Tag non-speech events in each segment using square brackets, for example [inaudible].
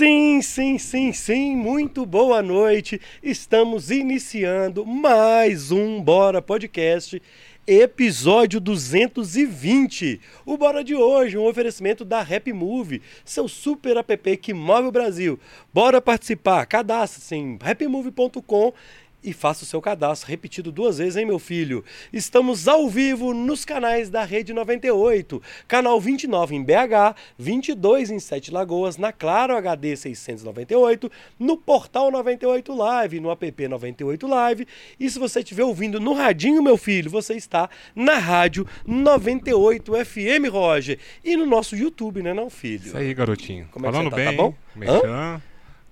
Sim, sim, sim, sim, muito boa noite. Estamos iniciando mais um Bora Podcast, episódio 220. O Bora de hoje, um oferecimento da Rap Move, seu super app que move o Brasil. Bora participar, cadastre-se em rapmove.com e faça o seu cadastro repetido duas vezes, hein, meu filho? Estamos ao vivo nos canais da Rede 98, canal 29 em BH, 22 em Sete Lagoas, na Claro HD 698, no Portal 98 Live, no app 98 Live. E se você estiver ouvindo no radinho, meu filho, você está na rádio 98 FM, Roger. E no nosso YouTube, né, não, filho? Isso aí, garotinho. Como é que Falando você tá? bem, Tá bom? Mexan,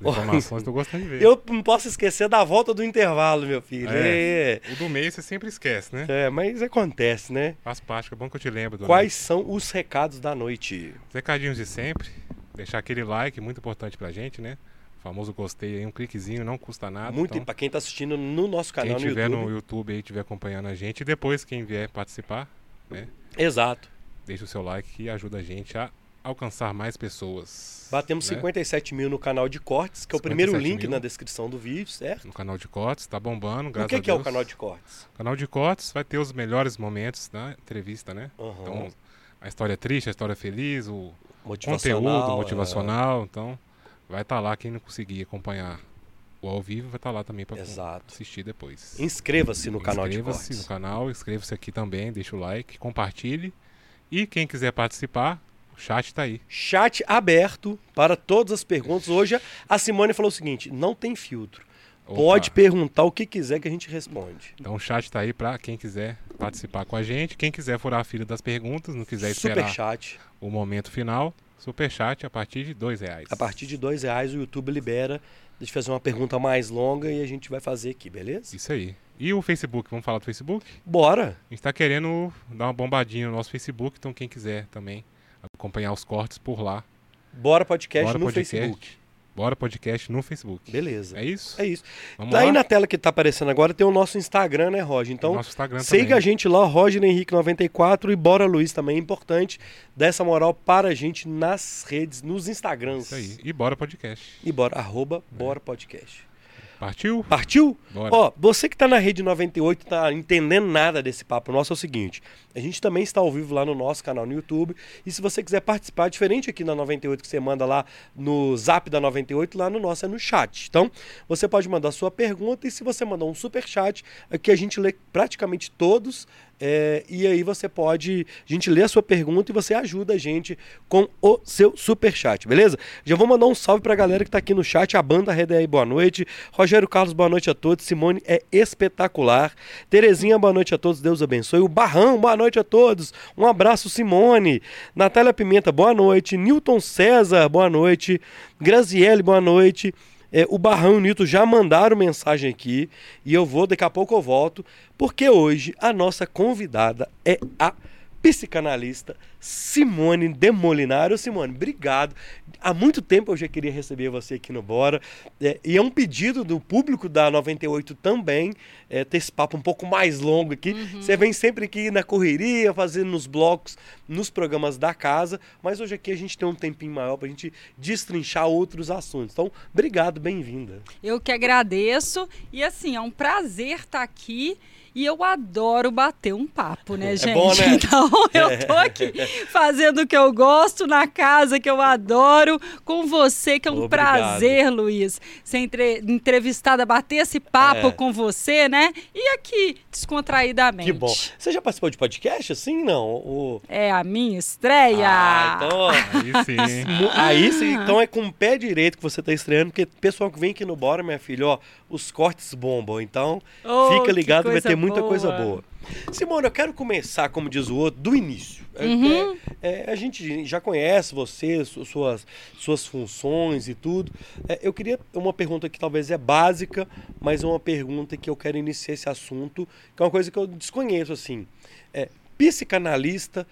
informações, gostando de ver. Eu não posso esquecer da volta do intervalo, meu filho. É. É. O do mês você sempre esquece, né? É, mas acontece, né? Faz parte, é bom que eu te lembro. Quais são os recados da noite? Os recadinhos de sempre. Deixar aquele like, muito importante pra gente, né? O famoso gostei aí, um cliquezinho, não custa nada. Muito então, para quem tá assistindo no nosso quem canal no tiver YouTube. no YouTube aí, estiver acompanhando a gente. E depois, quem vier participar, né? Exato. Deixa o seu like que ajuda a gente a alcançar mais pessoas. Batemos né? 57 mil no canal de cortes, que é o primeiro 57 link mil. na descrição do vídeo, certo? No canal de cortes, tá bombando, graças o que, a que é o Deus. canal de cortes? O canal de cortes vai ter os melhores momentos da entrevista, né? Aham. Então, a história triste, a história feliz, o Motivacional, conteúdo é. motivacional. Então, vai estar lá. Quem não conseguir acompanhar o ao vivo, vai estar lá também para assistir depois. Inscreva-se no canal de Inscreva-se no canal, inscreva-se aqui também, deixa o like, compartilhe. E quem quiser participar, o chat tá aí. Chat aberto para todas as perguntas. Hoje a Simone falou o seguinte: não tem filtro. Opa. Pode perguntar o que quiser que a gente responde. Então o chat tá aí para quem quiser participar com a gente. Quem quiser furar a fila das perguntas, não quiser esperar Super chat. o momento final, super chat a partir de dois reais. A partir de dois reais o YouTube libera. Eu fazer uma pergunta mais longa e a gente vai fazer aqui, beleza? Isso aí. E o Facebook, vamos falar do Facebook? Bora! A gente tá querendo dar uma bombadinha no nosso Facebook, então quem quiser também acompanhar os cortes por lá. Bora podcast Bora no podcast. Facebook. Bora podcast no Facebook. Beleza. É isso? É isso. Vamos Daí lá. na tela que tá aparecendo agora tem o nosso Instagram, né, Roger? Então, Nosso Instagram siga também. a gente lá, Roger Henrique 94 e Bora Luiz também. É importante dar essa moral para a gente nas redes, nos Instagrams. Isso aí. E bora podcast. E bora, arroba Bora Podcast. Partiu? Partiu? Bora. Ó, você que tá na Rede 98 tá entendendo nada desse papo nosso é o seguinte, a gente também está ao vivo lá no nosso canal no YouTube e se você quiser participar, diferente aqui na 98 que você manda lá no Zap da 98, lá no nosso é no chat. Então, você pode mandar sua pergunta e se você mandar um super chat, aqui a gente lê praticamente todos é, e aí você pode, a gente lê a sua pergunta e você ajuda a gente com o seu super chat, beleza? Já vou mandar um salve pra galera que tá aqui no chat, a banda Rede aí, boa noite. Rogério Carlos, boa noite a todos. Simone é espetacular. Terezinha, boa noite a todos, Deus abençoe. O Barrão, boa noite a todos. Um abraço, Simone. Natália Pimenta, boa noite. Newton César, boa noite. Graziele, boa noite. É, o Barrão e o Nilton já mandaram mensagem aqui e eu vou, daqui a pouco eu volto, porque hoje a nossa convidada é a psicanalista Simone Demolinário. Simone, obrigado. Há muito tempo eu já queria receber você aqui no Bora. É, e é um pedido do público da 98 também, é, ter esse papo um pouco mais longo aqui. Você vem sempre aqui na correria, fazendo nos blocos, nos programas da casa, mas hoje aqui a gente tem um tempinho maior pra gente destrinchar outros assuntos. Então, obrigado, bem-vinda. Eu que agradeço. E assim, é um prazer estar aqui. E eu adoro bater um papo, né, gente? bom, né? [laughs] Então eu tô aqui fazendo o que eu gosto, na casa que eu adoro, com você, que é um Obrigado. prazer, Luiz. Ser entre- entrevistada, bater esse papo É. com você, né? E aqui, descontraidamente. Que bom. Você já participou de podcast assim? Não. O... É a minha estreia. Ah, então, Aí sim. Aí sim, então é com o pé direito que você tá estreando, porque o pessoal que vem aqui no Bora, minha filha, ó, os cortes bombam. Então, Oh, fica ligado, vai ter muita boa. coisa boa. Simone, eu quero começar, como diz o outro, do início. É, Uhum. é, é, a gente já conhece você, su- suas, suas funções e tudo. É, eu queria uma pergunta que talvez é básica, mas é uma pergunta que eu quero iniciar esse assunto, que é uma coisa que eu desconheço, assim. É, psicanalista,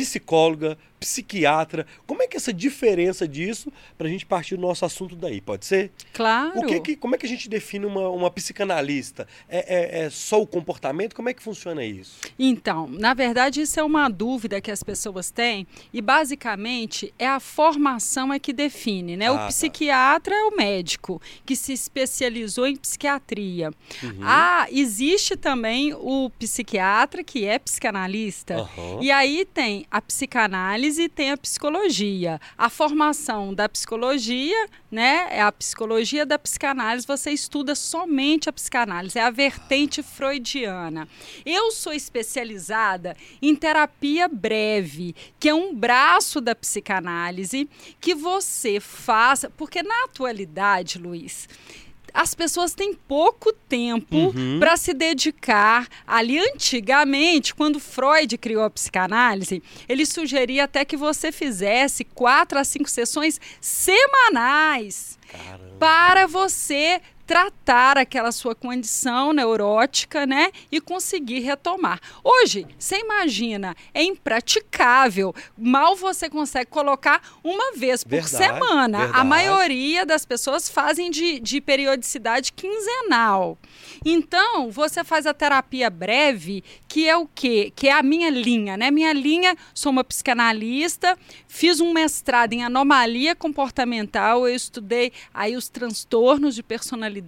psicóloga, psiquiatra. Como é que é essa diferença disso para a gente partir do nosso assunto daí? Pode ser? Claro. O que que, como é que a gente define uma, uma psicanalista? É, é, é só o comportamento? Como é que funciona isso? Então, na verdade, isso é uma dúvida que as pessoas têm e basicamente é a formação é que define, né? Ah, o tá. psiquiatra é o médico que se especializou em psiquiatria. Uhum. Ah, existe também o psiquiatra que é psicanalista. Aham. E aí tem a psicanálise tem a psicologia. A formação da psicologia, né, é a psicologia da psicanálise, você estuda somente a psicanálise, é a vertente freudiana. Eu sou especializada em terapia breve, que é um braço da psicanálise que você faça, porque na atualidade, Luiz, as pessoas têm pouco tempo Uhum. para se dedicar. Ali, antigamente, quando Freud criou a psicanálise, ele sugeria até que você fizesse quatro a cinco sessões semanais Caramba. para você tratar aquela sua condição neurótica, né, e conseguir retomar. Hoje, você imagina, é impraticável. Mal você consegue colocar uma vez por Verdade, semana. A verdade. maioria das pessoas fazem de, de periodicidade quinzenal. Então, você faz a terapia breve, que é o quê? Que é a minha linha, né? Minha linha, sou uma psicanalista, fiz um mestrado em anomalia comportamental, eu estudei aí os transtornos de personalidade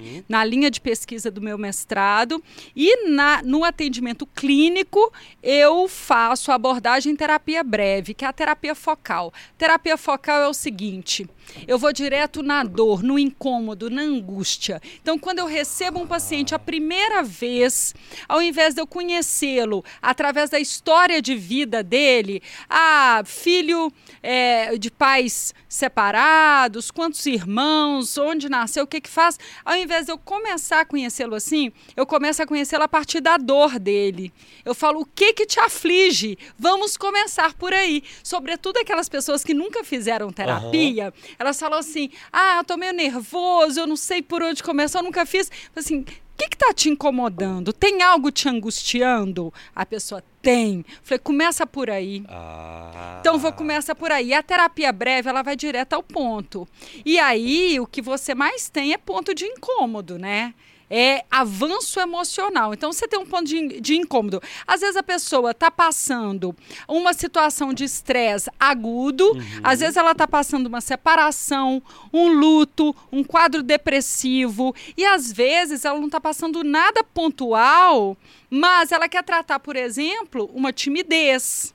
Uhum. na linha de pesquisa do meu mestrado e na, no atendimento clínico eu faço abordagem terapia breve, que é a terapia focal. Terapia focal é o seguinte, eu vou direto na dor, no incômodo, na angústia. Então, quando eu recebo um paciente a primeira vez, ao invés de eu conhecê-lo através da história de vida dele, ah, filho é, de pais separados, quantos irmãos, onde nasceu, o que que faz, ao invés de eu começar a conhecê-lo assim, eu começo a conhecê-lo a partir da dor dele. Eu falo, o que que te aflige? Vamos começar por aí. Sobretudo aquelas pessoas que nunca fizeram terapia, elas falam assim: ah, eu tô meio nervoso, eu não sei por onde começar, eu nunca fiz. Assim, o que que tá te incomodando? Tem algo te angustiando? A pessoa tem. Falei, começa por aí. Ah. Então vou começar por aí. A terapia breve, ela vai direto ao ponto. E aí, o que você mais tem é ponto de incômodo, né? É avanço emocional. Então, você tem um ponto de, de incômodo. Às vezes a pessoa está passando uma situação de estresse agudo, às vezes ela está passando uma separação, um luto, um quadro depressivo, e às vezes ela não está passando nada pontual, mas ela quer tratar, por exemplo, uma timidez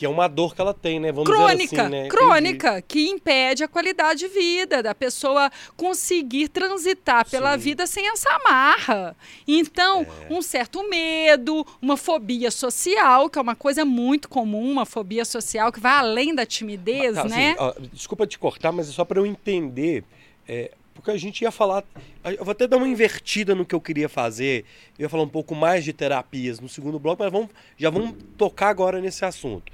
Que é uma dor que ela tem, né? Vamos crônica, dizer assim, né? crônica, que impede a qualidade de vida da pessoa conseguir transitar pela Sim. vida sem essa amarra. Então, É. um certo medo, uma fobia social, que é uma coisa muito comum, uma fobia social que vai além da timidez, Tá, né? assim, ó, desculpa te cortar, mas é só para eu entender. é, porque a gente ia falar. Eu vou até dar uma invertida no que eu queria fazer. Eu ia falar um pouco mais de terapias no segundo bloco, mas vamos, já vamos tocar agora nesse assunto.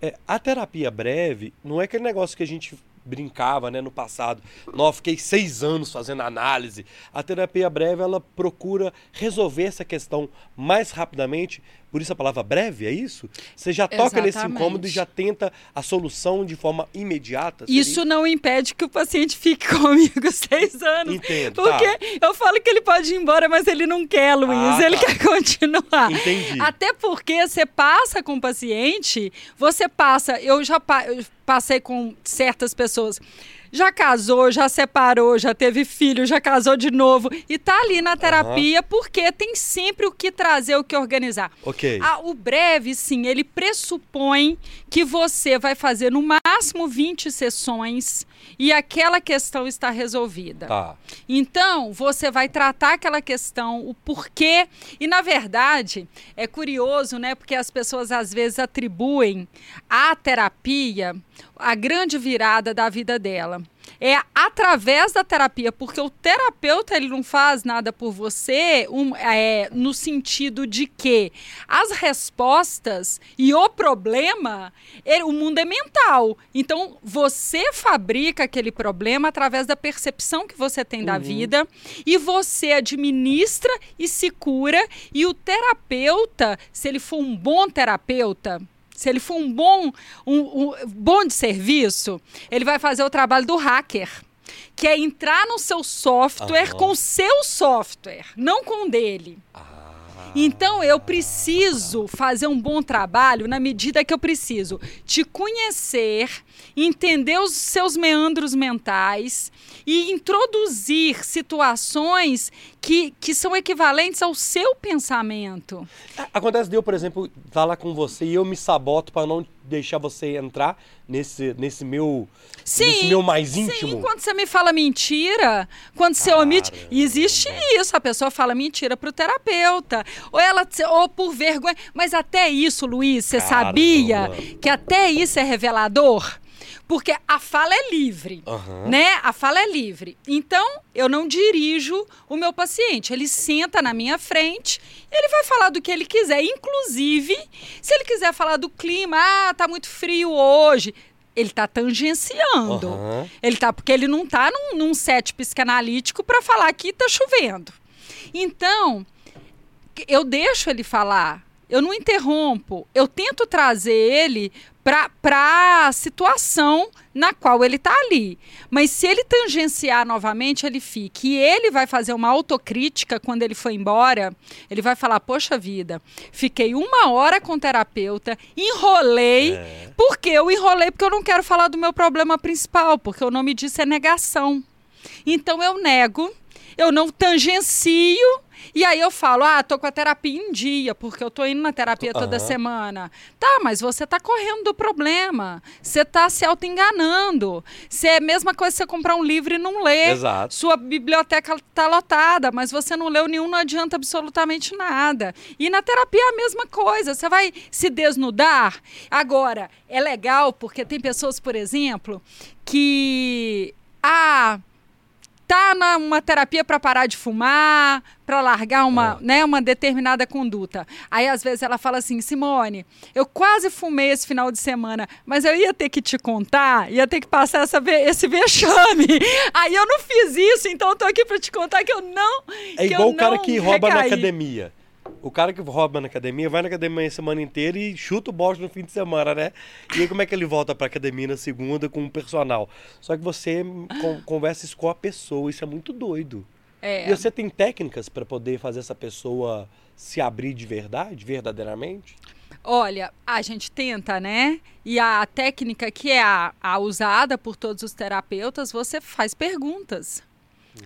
É, a terapia breve não é aquele negócio que a gente brincava né, no passado. Não, fiquei seis anos fazendo análise. A terapia breve ela procura resolver essa questão mais rapidamente. Por isso a palavra breve, é isso? Você já toca nesse Exatamente. incômodo e já tenta a solução de forma imediata? seria Isso não impede que o paciente fique [laughs] comigo seis anos. Entendo, Porque tá. eu falo que ele pode ir embora, mas ele não quer, Luiz. Ah, ele tá. quer continuar. Entendi. Até porque você passa com o paciente, você passa. Eu já pa- eu passei com certas pessoas. Já casou, já separou, já teve filho, já casou de novo. E tá ali na terapia porque tem sempre o que trazer, o que organizar. Ok. Ah, o breve, sim, ele pressupõe que você vai fazer no máximo 20 sessões e aquela questão está resolvida. Tá. Então, você vai tratar aquela questão, o porquê. E, na verdade, é curioso, né? Porque as pessoas às vezes atribuem à terapia a grande virada da vida dela. É através da terapia, porque o terapeuta ele não faz nada por você um, é, no sentido de que as respostas e o problema, ele- o mundo é mental. Então, você fabrica aquele problema através da percepção que você tem da vida e você administra e se cura. E o terapeuta, se ele for um bom terapeuta, se ele for um bom, um, um bom de serviço, ele vai fazer o trabalho do hacker que é entrar no seu software com o seu software, não com o dele. Ah, Então eu preciso fazer um bom trabalho na medida que eu preciso te conhecer, entender os seus meandros mentais e introduzir situações que, que são equivalentes ao seu pensamento. Acontece de eu, por exemplo, estar lá com você e eu me saboto para não deixar você entrar nesse, nesse meu nesse meu mais íntimo. Sim, quando você me fala mentira, quando você omite, Caramba. existe isso, a pessoa fala mentira pro terapeuta, ou ela ou por vergonha, mas até isso, Luiz, você Caramba. sabia que até isso é revelador? Porque a fala é livre, Aham. né? A fala é livre. Então, eu não dirijo o meu paciente. Ele senta na minha frente, ele vai falar do que ele quiser. Inclusive, se ele quiser falar do clima, ah, tá muito frio hoje. Ele tá tangenciando. Aham. Ele tá, porque ele não tá num, num set psicanalítico para falar que tá chovendo. Então, eu deixo ele falar, eu não interrompo, eu tento trazer ele para a situação na qual ele está ali. Mas se ele tangenciar novamente, ele fica. E ele vai fazer uma autocrítica quando ele for embora. Ele vai falar: Poxa vida, fiquei uma hora com o terapeuta, enrolei. É. Por que eu enrolei? Porque eu não quero falar do meu problema principal, porque o nome disso é negação. Então eu nego, eu não tangencio. E aí eu falo, ah, tô com a terapia em dia, porque eu tô indo na terapia toda Aham. semana. Tá, mas você tá correndo do problema. Você tá se auto-enganando. Você é a mesma coisa que você comprar um livro e não ler. Exato. Sua biblioteca tá lotada, mas você não leu nenhum, não adianta absolutamente nada. E na terapia é a mesma coisa. Você vai se desnudar. Agora, é legal porque tem pessoas, por exemplo, que. Ah, tá numa terapia para parar de fumar, para largar uma, né, uma determinada conduta. Aí às vezes ela fala assim: "Simone, eu quase fumei esse final de semana, mas eu ia ter que te contar, ia ter que passar essa esse vexame. [laughs] Aí eu não fiz isso, então eu tô aqui para te contar que eu não É igual eu o cara que rouba na recaí. academia. O cara que rouba na academia vai na academia a semana inteira e chuta o bosta no fim de semana, né? E aí como é que ele volta pra academia na segunda com o personal? Só que você con- conversa isso com a pessoa, isso é muito doido. É. E você tem técnicas pra poder fazer essa pessoa se abrir de verdade, verdadeiramente? Olha, a gente tenta, né? E a técnica que é a, a usada por todos os terapeutas, você faz perguntas.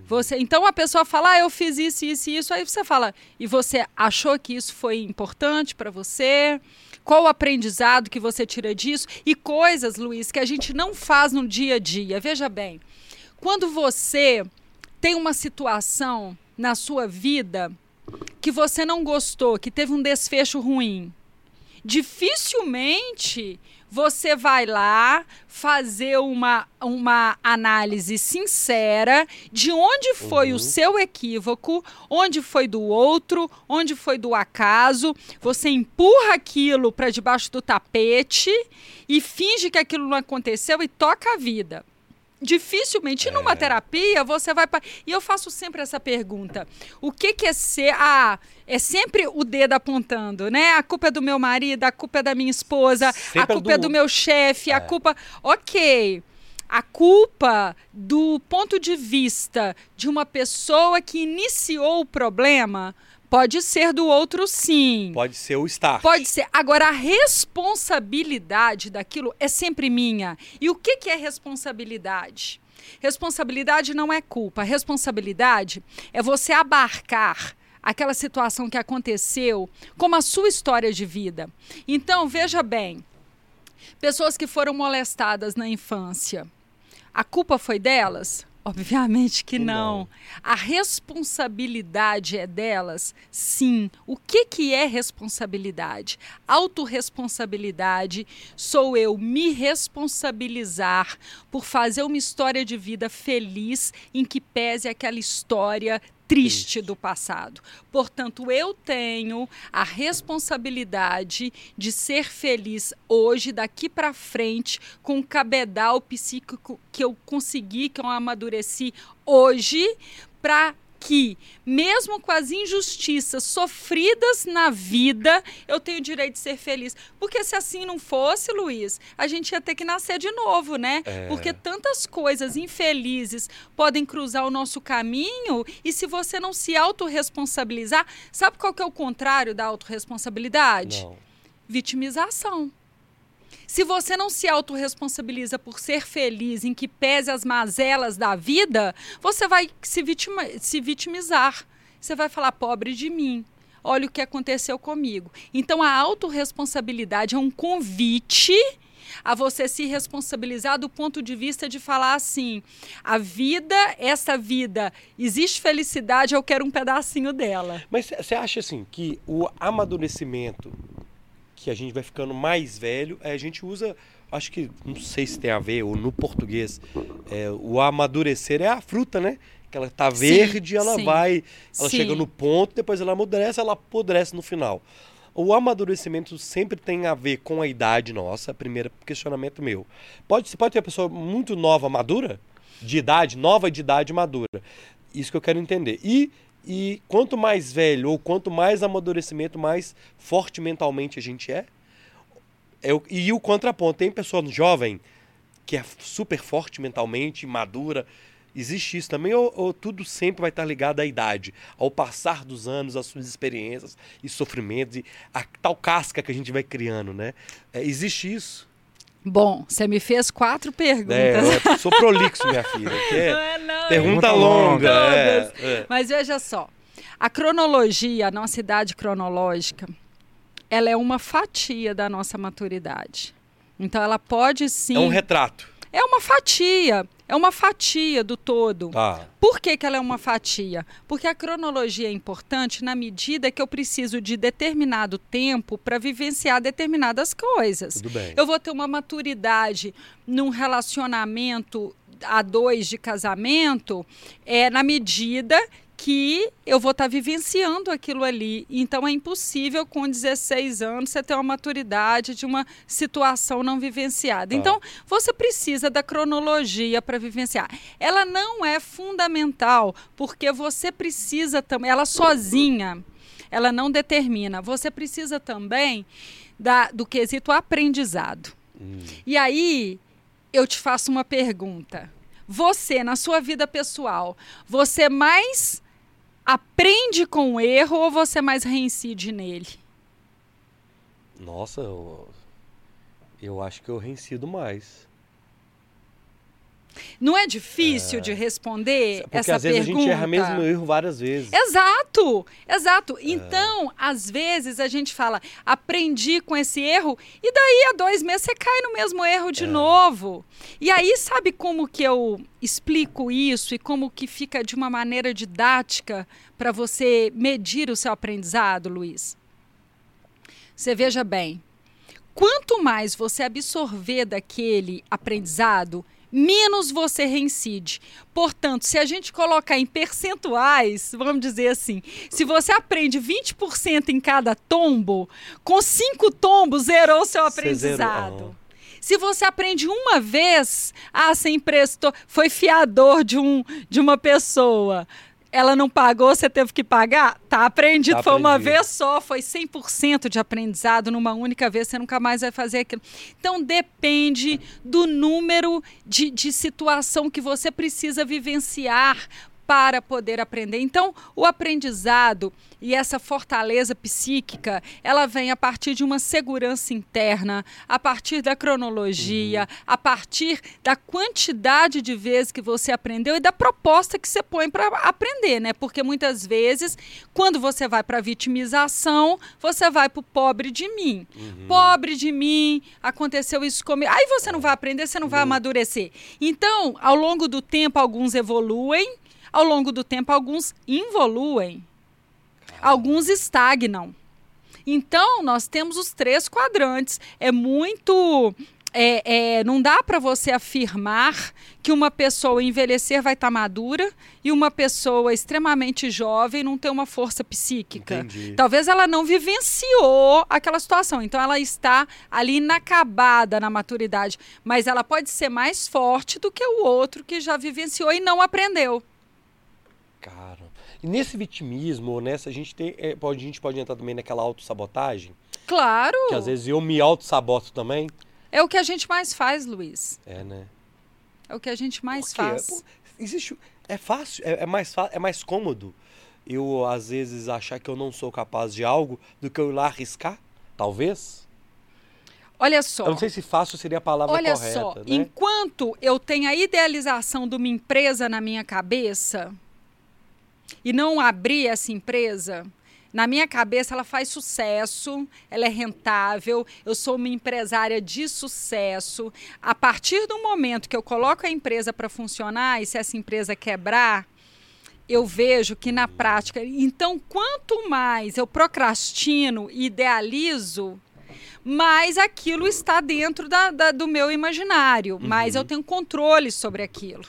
Você, então a pessoa fala, ah, eu fiz isso, isso e isso. Aí você fala, e você achou que isso foi importante para você? Qual o aprendizado que você tira disso? E coisas, Luiz, que a gente não faz no dia a dia. Veja bem, quando você tem uma situação na sua vida que você não gostou, que teve um desfecho ruim, dificilmente você vai lá fazer uma, uma análise sincera de onde foi o seu equívoco, onde foi do outro, onde foi do acaso. Você empurra aquilo para debaixo do tapete e finge que aquilo não aconteceu e toca a vida. Dificilmente numa terapia você vai. pa- E eu faço sempre essa pergunta: o que, que é ser. Ah, é sempre o dedo apontando, né? A culpa é do meu marido, a culpa é da minha esposa, a Sempre é culpa é do- do meu chefe, a É. culpa. Ok. A culpa, do ponto de vista de uma pessoa que iniciou o problema, pode ser do outro, sim. Pode ser o start. Pode ser. Agora, a responsabilidade daquilo é sempre minha. E o que, que é responsabilidade? Responsabilidade não é culpa. Responsabilidade é você abarcar aquela situação que aconteceu como a sua história de vida. Então, veja bem: pessoas que foram molestadas na infância, a culpa foi delas? Obviamente que não. Não. A responsabilidade é delas? Sim. O que, que é responsabilidade? Autoresponsabilidade sou eu me responsabilizar por fazer uma história de vida feliz em que pese aquela história triste do passado. Portanto, eu tenho a responsabilidade de ser feliz hoje, daqui para frente, com o cabedal psíquico que eu consegui, que eu amadureci hoje, para que, mesmo com as injustiças sofridas na vida, eu tenho o direito de ser feliz. Porque se assim não fosse, Luiz, a gente ia ter que nascer de novo, né? É. Porque tantas coisas infelizes podem cruzar o nosso caminho e se você não se autorresponsabilizar, sabe qual que é o contrário da autorresponsabilidade? Não. Vitimização. Se você não se autorresponsabiliza por ser feliz, em que pese as mazelas da vida, você vai se, vitima, se vitimizar. Você vai falar, pobre de mim. Olha o que aconteceu comigo. Então, a autorresponsabilidade é um convite a você se responsabilizar do ponto de vista de falar assim: a vida, essa vida, existe felicidade, eu quero um pedacinho dela. Mas você acha assim que o amadurecimento que a gente vai ficando mais velho, a gente usa, acho que não sei se tem a ver ou no português, é, o amadurecer é a fruta, né? Que ela tá Sim, verde, ela sim, vai, ela sim. chega no ponto, depois ela amadurece, ela apodrece no final. O amadurecimento sempre tem a ver com a idade nossa, primeiro questionamento meu. Pode, você pode ter uma pessoa muito nova, madura, de idade, nova de idade madura. Isso que eu quero entender. E, e quanto mais velho ou quanto mais amadurecimento, mais forte mentalmente a gente é. é e o contraponto, tem pessoa jovem que é super forte mentalmente, madura. Existe isso também ou, ou tudo sempre vai estar ligado à idade, ao passar dos anos, às suas experiências e sofrimentos e a tal casca que a gente vai criando, né? É, existe isso? Bom, você me fez quatro perguntas. É, eu sou prolixo, minha filha. [laughs] é Não é, não. pergunta longa. longa. é, é. Mas veja só, a cronologia, a nossa idade cronológica, ela é uma fatia da nossa maturidade. Então ela pode sim. É um retrato. É uma fatia. É uma fatia do todo. Tá. Por que, que ela é uma fatia? Porque a cronologia é importante na medida que eu preciso de determinado tempo para vivenciar determinadas coisas. Tudo bem. Eu vou ter uma maturidade num relacionamento a dois de casamento é na medida que eu vou estar vivenciando aquilo ali. Então é impossível com 16 anos você ter uma maturidade de uma situação não vivenciada. Tá. Então você precisa da cronologia para vivenciar. Ela não é fundamental porque você precisa também, ela sozinha, ela não determina. Você precisa também da, do quesito aprendizado. Hum. E aí, eu te faço uma pergunta. Você, na sua vida pessoal, você mais aprende com o erro ou você mais reincide nele? Nossa, eu, eu acho que eu reincido mais. Não é difícil de responder Porque essa às vezes pergunta? a gente erra mesmo erro várias vezes. Exato, exato. Então, às vezes a gente fala, aprendi com esse erro, e daí a dois meses você cai no mesmo erro de novo. E aí, sabe como que eu explico isso e como que fica de uma maneira didática para você medir o seu aprendizado, Luiz? Você veja bem, quanto mais você absorver daquele aprendizado, menos você reincide. Portanto, se a gente colocar em percentuais, vamos dizer assim, se você aprende 20% em cada tombo, com cinco tombos zerou seu aprendizado. Se você aprende uma vez, ah, você emprestou, foi fiador de, um, de uma pessoa. Ela não pagou, você teve que pagar? Tá aprendido, Tá foi uma vez só, foi 100% de aprendizado numa única vez, você nunca mais vai fazer aquilo. Então depende do número de, de situação que você precisa vivenciar para poder aprender. Então, o aprendizado e essa fortaleza psíquica, ela vem a partir de uma segurança interna, a partir da cronologia, a partir da quantidade de vezes que você aprendeu e da proposta que você põe para aprender, né? Porque muitas vezes, quando você vai para vitimização, você vai para o pobre de mim. Pobre de mim, aconteceu isso comigo. Aí você não vai aprender, você não vai amadurecer. Então, ao longo do tempo, alguns evoluem, ao longo do tempo, alguns involuem, alguns estagnam. Então, nós temos os três quadrantes. É muito. é, é, não dá para você afirmar que uma pessoa envelhecer vai estar madura e uma pessoa extremamente jovem não ter uma força psíquica. Entendi. Talvez ela não vivenciou aquela situação, então ela está ali inacabada na maturidade, mas ela pode ser mais forte do que o outro que já vivenciou e não aprendeu. Cara. E nesse vitimismo, ou nessa, a gente, tem, é, pode, a gente pode entrar também naquela autossabotagem, Claro. que às vezes eu me auto-saboto também. É o que a gente mais faz, Luiz. É, né? É o que a gente mais faz. Pô, existe, é fácil, é, é mais, é mais cômodo eu, às vezes, achar que eu não sou capaz de algo do que eu ir lá arriscar, talvez. Olha só. Eu não sei se fácil seria a palavra Olha correta, só, né? enquanto eu tenho a idealização de uma empresa na minha cabeça e não abrir essa empresa, na minha cabeça ela faz sucesso, ela é rentável, eu sou uma empresária de sucesso. A partir do momento que eu coloco a empresa para funcionar e se essa empresa quebrar, eu vejo que na prática, então quanto mais eu procrastino e idealizo, mais aquilo está dentro da- da- do meu imaginário, mais eu tenho controle sobre aquilo.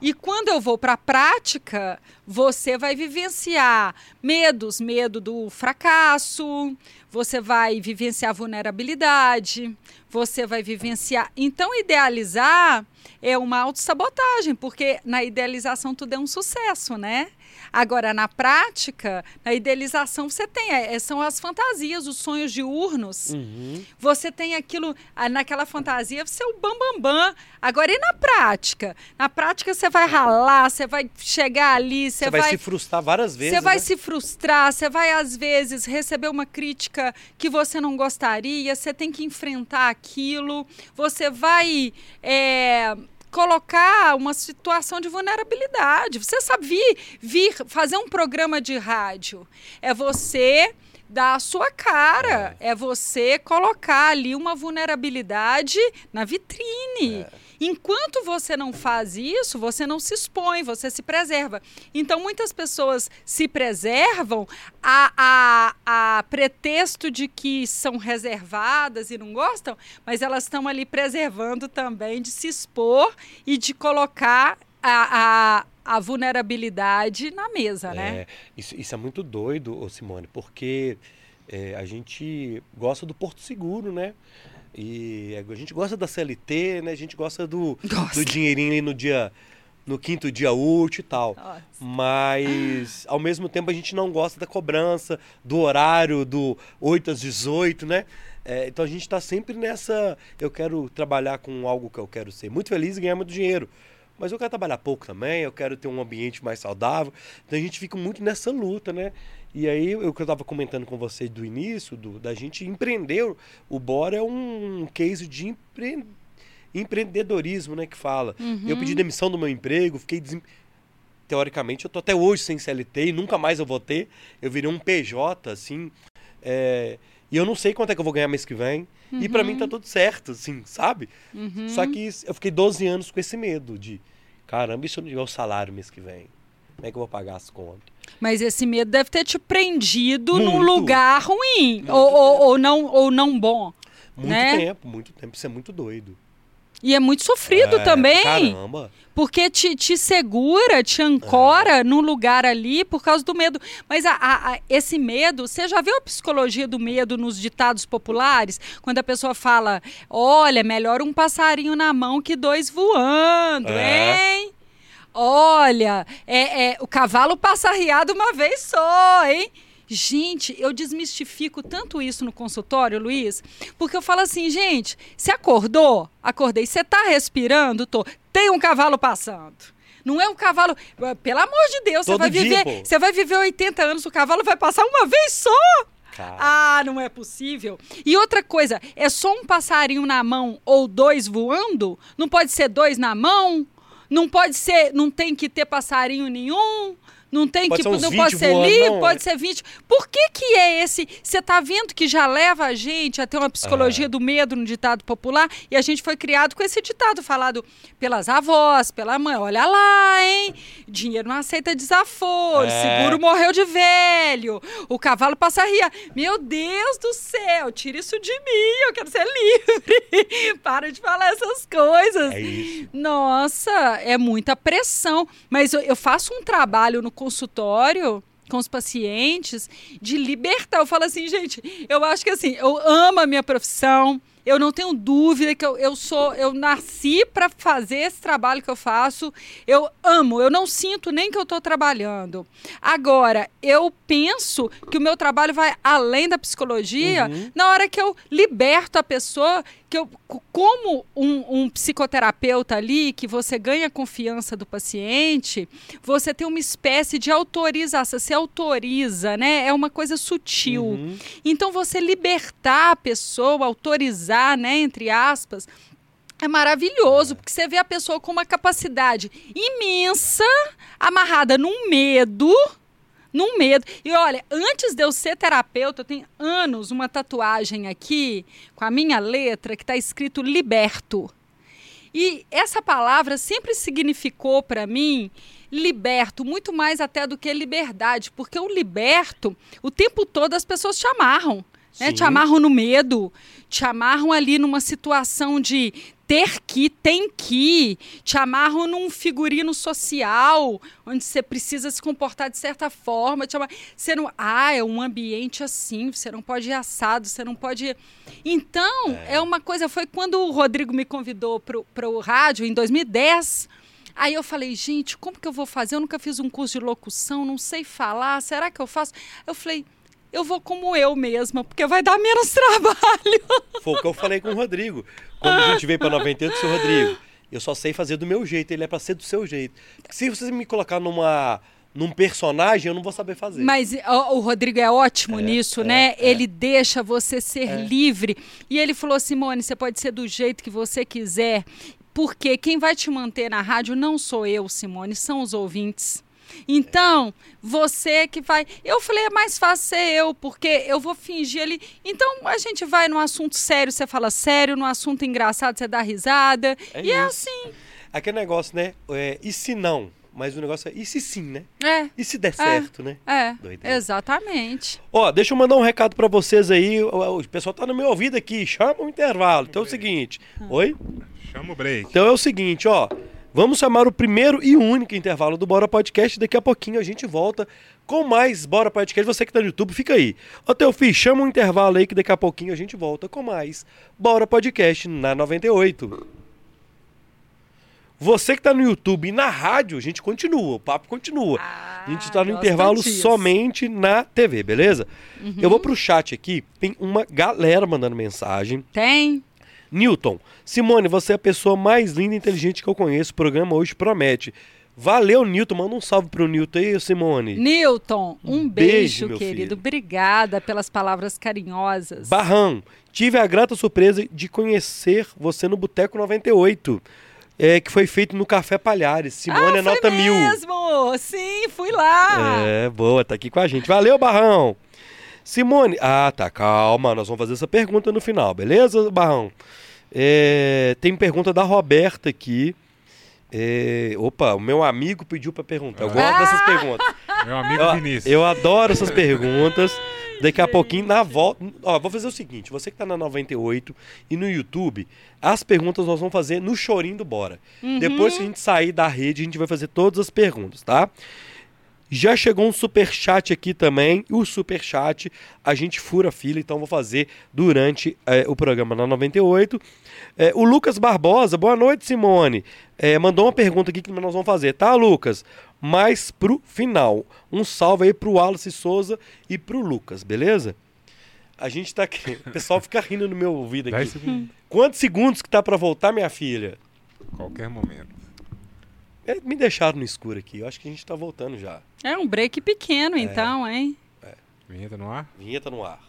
E quando eu vou para a prática, você vai vivenciar medos, medo do fracasso, você vai vivenciar vulnerabilidade, você vai vivenciar. Então, idealizar é uma autossabotagem, porque na idealização tudo é um sucesso, né? Agora, na prática, na idealização você tem, é, são as fantasias, os sonhos diurnos. Uhum. Você tem aquilo, naquela fantasia, você é o bambambam. Bam, bam. Agora, e na prática? Na prática, você vai ralar, você vai chegar ali, você Você vai, vai. se frustrar várias vezes. Você vai né? se frustrar, você vai, às vezes, receber uma crítica que você não gostaria, você tem que enfrentar aquilo, você vai. é, colocar uma situação de vulnerabilidade. Você sabe vir, vir fazer um programa de rádio. É você dar a sua cara, é você colocar ali uma vulnerabilidade na vitrine. Enquanto você não faz isso, você não se expõe, você se preserva. Então, muitas pessoas se preservam a, a, a pretexto de que são reservadas e não gostam, mas elas estão ali preservando também de se expor e de colocar a, a, a vulnerabilidade na mesa, né? É, isso, isso é muito doido, Simone, porque é, a gente gosta do Porto Seguro, né? E a gente gosta da CLT, né? A gente gosta do, Gosta. do dinheirinho ali no dia, no quinto dia útil e tal. Nossa. Mas, ao mesmo tempo, a gente não gosta da cobrança, do horário, do 8 às 18, né? É, então a gente está sempre nessa. Eu quero trabalhar com algo que eu quero ser muito feliz e ganhar muito dinheiro. Mas eu quero trabalhar pouco também, eu quero ter um ambiente mais saudável. Então a gente fica muito nessa luta, né? E aí, o que eu estava comentando com você do início, do, da gente empreender, o Bora é um case de empre... empreendedorismo, né? Que fala. Eu pedi demissão do meu emprego, fiquei desem... Teoricamente, eu tô até hoje sem CLT e nunca mais eu vou ter. Eu virei um PJ, assim. é, E eu não sei quanto é que eu vou ganhar mês que vem. E pra mim tá tudo certo, assim, sabe? Só que eu fiquei 12 anos com esse medo de, caramba, e se eu não tiver o salário mês que vem? Como é que eu vou pagar as contas? Mas esse medo deve ter te prendido num Muito. lugar ruim ou, ou, ou não, ou não bom. Muito Né? tempo, muito tempo. Isso é muito doido. E é muito sofrido É, também. Caramba. Porque te, te segura, te ancora num lugar ali por causa do medo. Mas a- a- a- esse medo, você já viu a psicologia do medo nos ditados populares? Quando a pessoa fala: olha, melhor um passarinho na mão que dois voando, É. hein? Olha, é, é, o cavalo passa arriado uma vez só, hein? Gente, eu desmistifico tanto isso no consultório, Luiz, porque eu falo assim, gente, você acordou? Acordei. Você tá respirando? Tô. Tem um cavalo passando. Não é um cavalo. Pelo amor de Deus, você vai viver. Você vai viver 80 anos, o cavalo vai passar uma vez só. Cara. Ah, não é possível. E outra coisa, é só um passarinho na mão ou dois voando? Não pode ser dois na mão? Não pode ser, não tem que ter passarinho nenhum? Não tem Pode que não 20 pode ser voando, livre, não, pode é. ser 20. Por que que é esse? Você tá vendo que já leva a gente a ter uma psicologia É. do medo no ditado popular e a gente foi criado com esse ditado falado pelas avós, pela mãe. Olha lá, hein? Dinheiro não aceita desaforo, É. seguro morreu de velho, o cavalo passa a ria. Meu Deus do céu, tira isso de mim, eu quero ser livre. [laughs] Para de falar essas coisas. É. Nossa, é muita pressão. Mas eu, eu faço um trabalho no consultório com os pacientes de libertar. Eu falo assim, gente, eu acho que assim, eu amo a minha profissão. Eu não tenho dúvida que eu, eu sou, eu nasci para fazer esse trabalho que eu faço. Eu amo, eu não sinto nem que eu estou trabalhando. Agora, eu penso que o meu trabalho vai além da psicologia Uhum. na hora que eu liberto a pessoa, que eu, como um, um psicoterapeuta ali, que você ganha a confiança do paciente, você tem uma espécie de autorização, você autoriza, né? É uma coisa sutil. Uhum. Então, você libertar a pessoa, autorizar, né, entre aspas, é maravilhoso, porque você vê a pessoa com uma capacidade imensa, amarrada num medo, num medo. E olha, antes de eu ser terapeuta, eu tenho anos uma tatuagem aqui com a minha letra que está escrito liberto. E essa palavra sempre significou para mim liberto, muito mais até do que liberdade, porque o liberto, o tempo todo as pessoas te amarram, né? Te amarram no medo, te amarram ali numa situação de ter que, tem que, te amarram num figurino social, onde você precisa se comportar de certa forma, te amarram, você não, ah, é um ambiente assim, você não pode ir assado, você não pode ir. Então, é, uma coisa, foi quando o Rodrigo me convidou para o rádio em 2010, Aí eu falei, gente, como que eu vou fazer? Eu nunca fiz um curso de locução, não sei falar, será que eu faço? Eu falei, eu vou como eu mesma, porque vai dar menos [laughs] trabalho. Foi o que eu falei com o Rodrigo. Quando a gente veio para 98, seu Rodrigo, eu só sei fazer do meu jeito, ele é para ser do seu jeito. Porque se você me colocar numa num personagem, eu não vou saber fazer. Mas ó, o Rodrigo é ótimo É, nisso, é, né? é. Ele deixa você ser livre. E ele falou, Simone, você pode ser do jeito que você quiser, porque quem vai te manter na rádio não sou eu, Simone, são os ouvintes. Então, você que vai. Eu falei, é mais fácil ser eu, porque eu vou fingir ali. Então, a gente vai no assunto sério, você fala sério, no assunto engraçado, você dá risada. É e é isso. assim. Aquele negócio, né? É, e se não? Mas o negócio é, e se sim, né? É, E se der certo, né? é. Doideira. Exatamente. Ó, deixa eu mandar um recado pra vocês aí. O, o pessoal tá no meu ouvido aqui, chama o intervalo. Então é o seguinte. Oi? Chama o break. Então é o seguinte, ó. Vamos chamar o primeiro e único intervalo do Bora Podcast. Daqui a pouquinho a gente volta com mais Bora Podcast. Você que tá no YouTube, fica aí. Ô, teu filho, chama um intervalo aí que daqui a pouquinho a gente volta com mais Bora Podcast na 98. Você que tá no YouTube e na rádio, a gente continua, o papo continua. Ah, a gente tá no gosto intervalo somente na TV, beleza? Uhum. Eu vou pro chat aqui, tem uma galera mandando mensagem. Tem? Newton, Simone, você é a pessoa mais linda e inteligente que eu conheço. O programa hoje promete. Valeu, Newton. Manda um salve pro Newton aí, Simone. Newton, um beijo, beijo, querido. filho. Obrigada pelas palavras carinhosas. Barrão, tive a grata surpresa de conhecer você no Boteco 98, é, que foi feito no Café Palhares. Simone é ah, foi nota mil. mesmo! Sim, fui lá. É, boa, tá aqui com a gente. Valeu, Barrão. Simone, ah, tá, calma, nós vamos fazer essa pergunta no final, beleza, Barrão? É, tem pergunta da Roberta aqui. É, opa, o meu amigo pediu pra perguntar. Eu Ah. gosto dessas perguntas. Meu amigo Eu, Vinícius. eu adoro essas perguntas. Daqui a pouquinho, na volta. Ó, vou fazer o seguinte: você que tá na 98 e no YouTube, as perguntas nós vamos fazer no chorinho do Bora. Depois que a gente sair da rede, a gente vai fazer todas as perguntas, tá? Já chegou um super chat aqui também. O super chat a gente fura a fila, então vou fazer durante eh, o programa na 98. Eh, o Lucas Barbosa, boa noite, Simone. Eh, mandou uma pergunta aqui que nós vamos fazer, tá, Lucas? Mas pro final. Um salve aí pro Wallace Souza e pro Lucas, beleza? A gente tá aqui. O pessoal fica rindo no meu ouvido 10 aqui. segundos. Quantos segundos que tá pra voltar, minha filha? Qualquer momento. Eh, Me deixaram no escuro aqui. Eu acho que a gente tá voltando já. É um break pequeno, então, hein? Vinheta no ar? Vinheta no ar.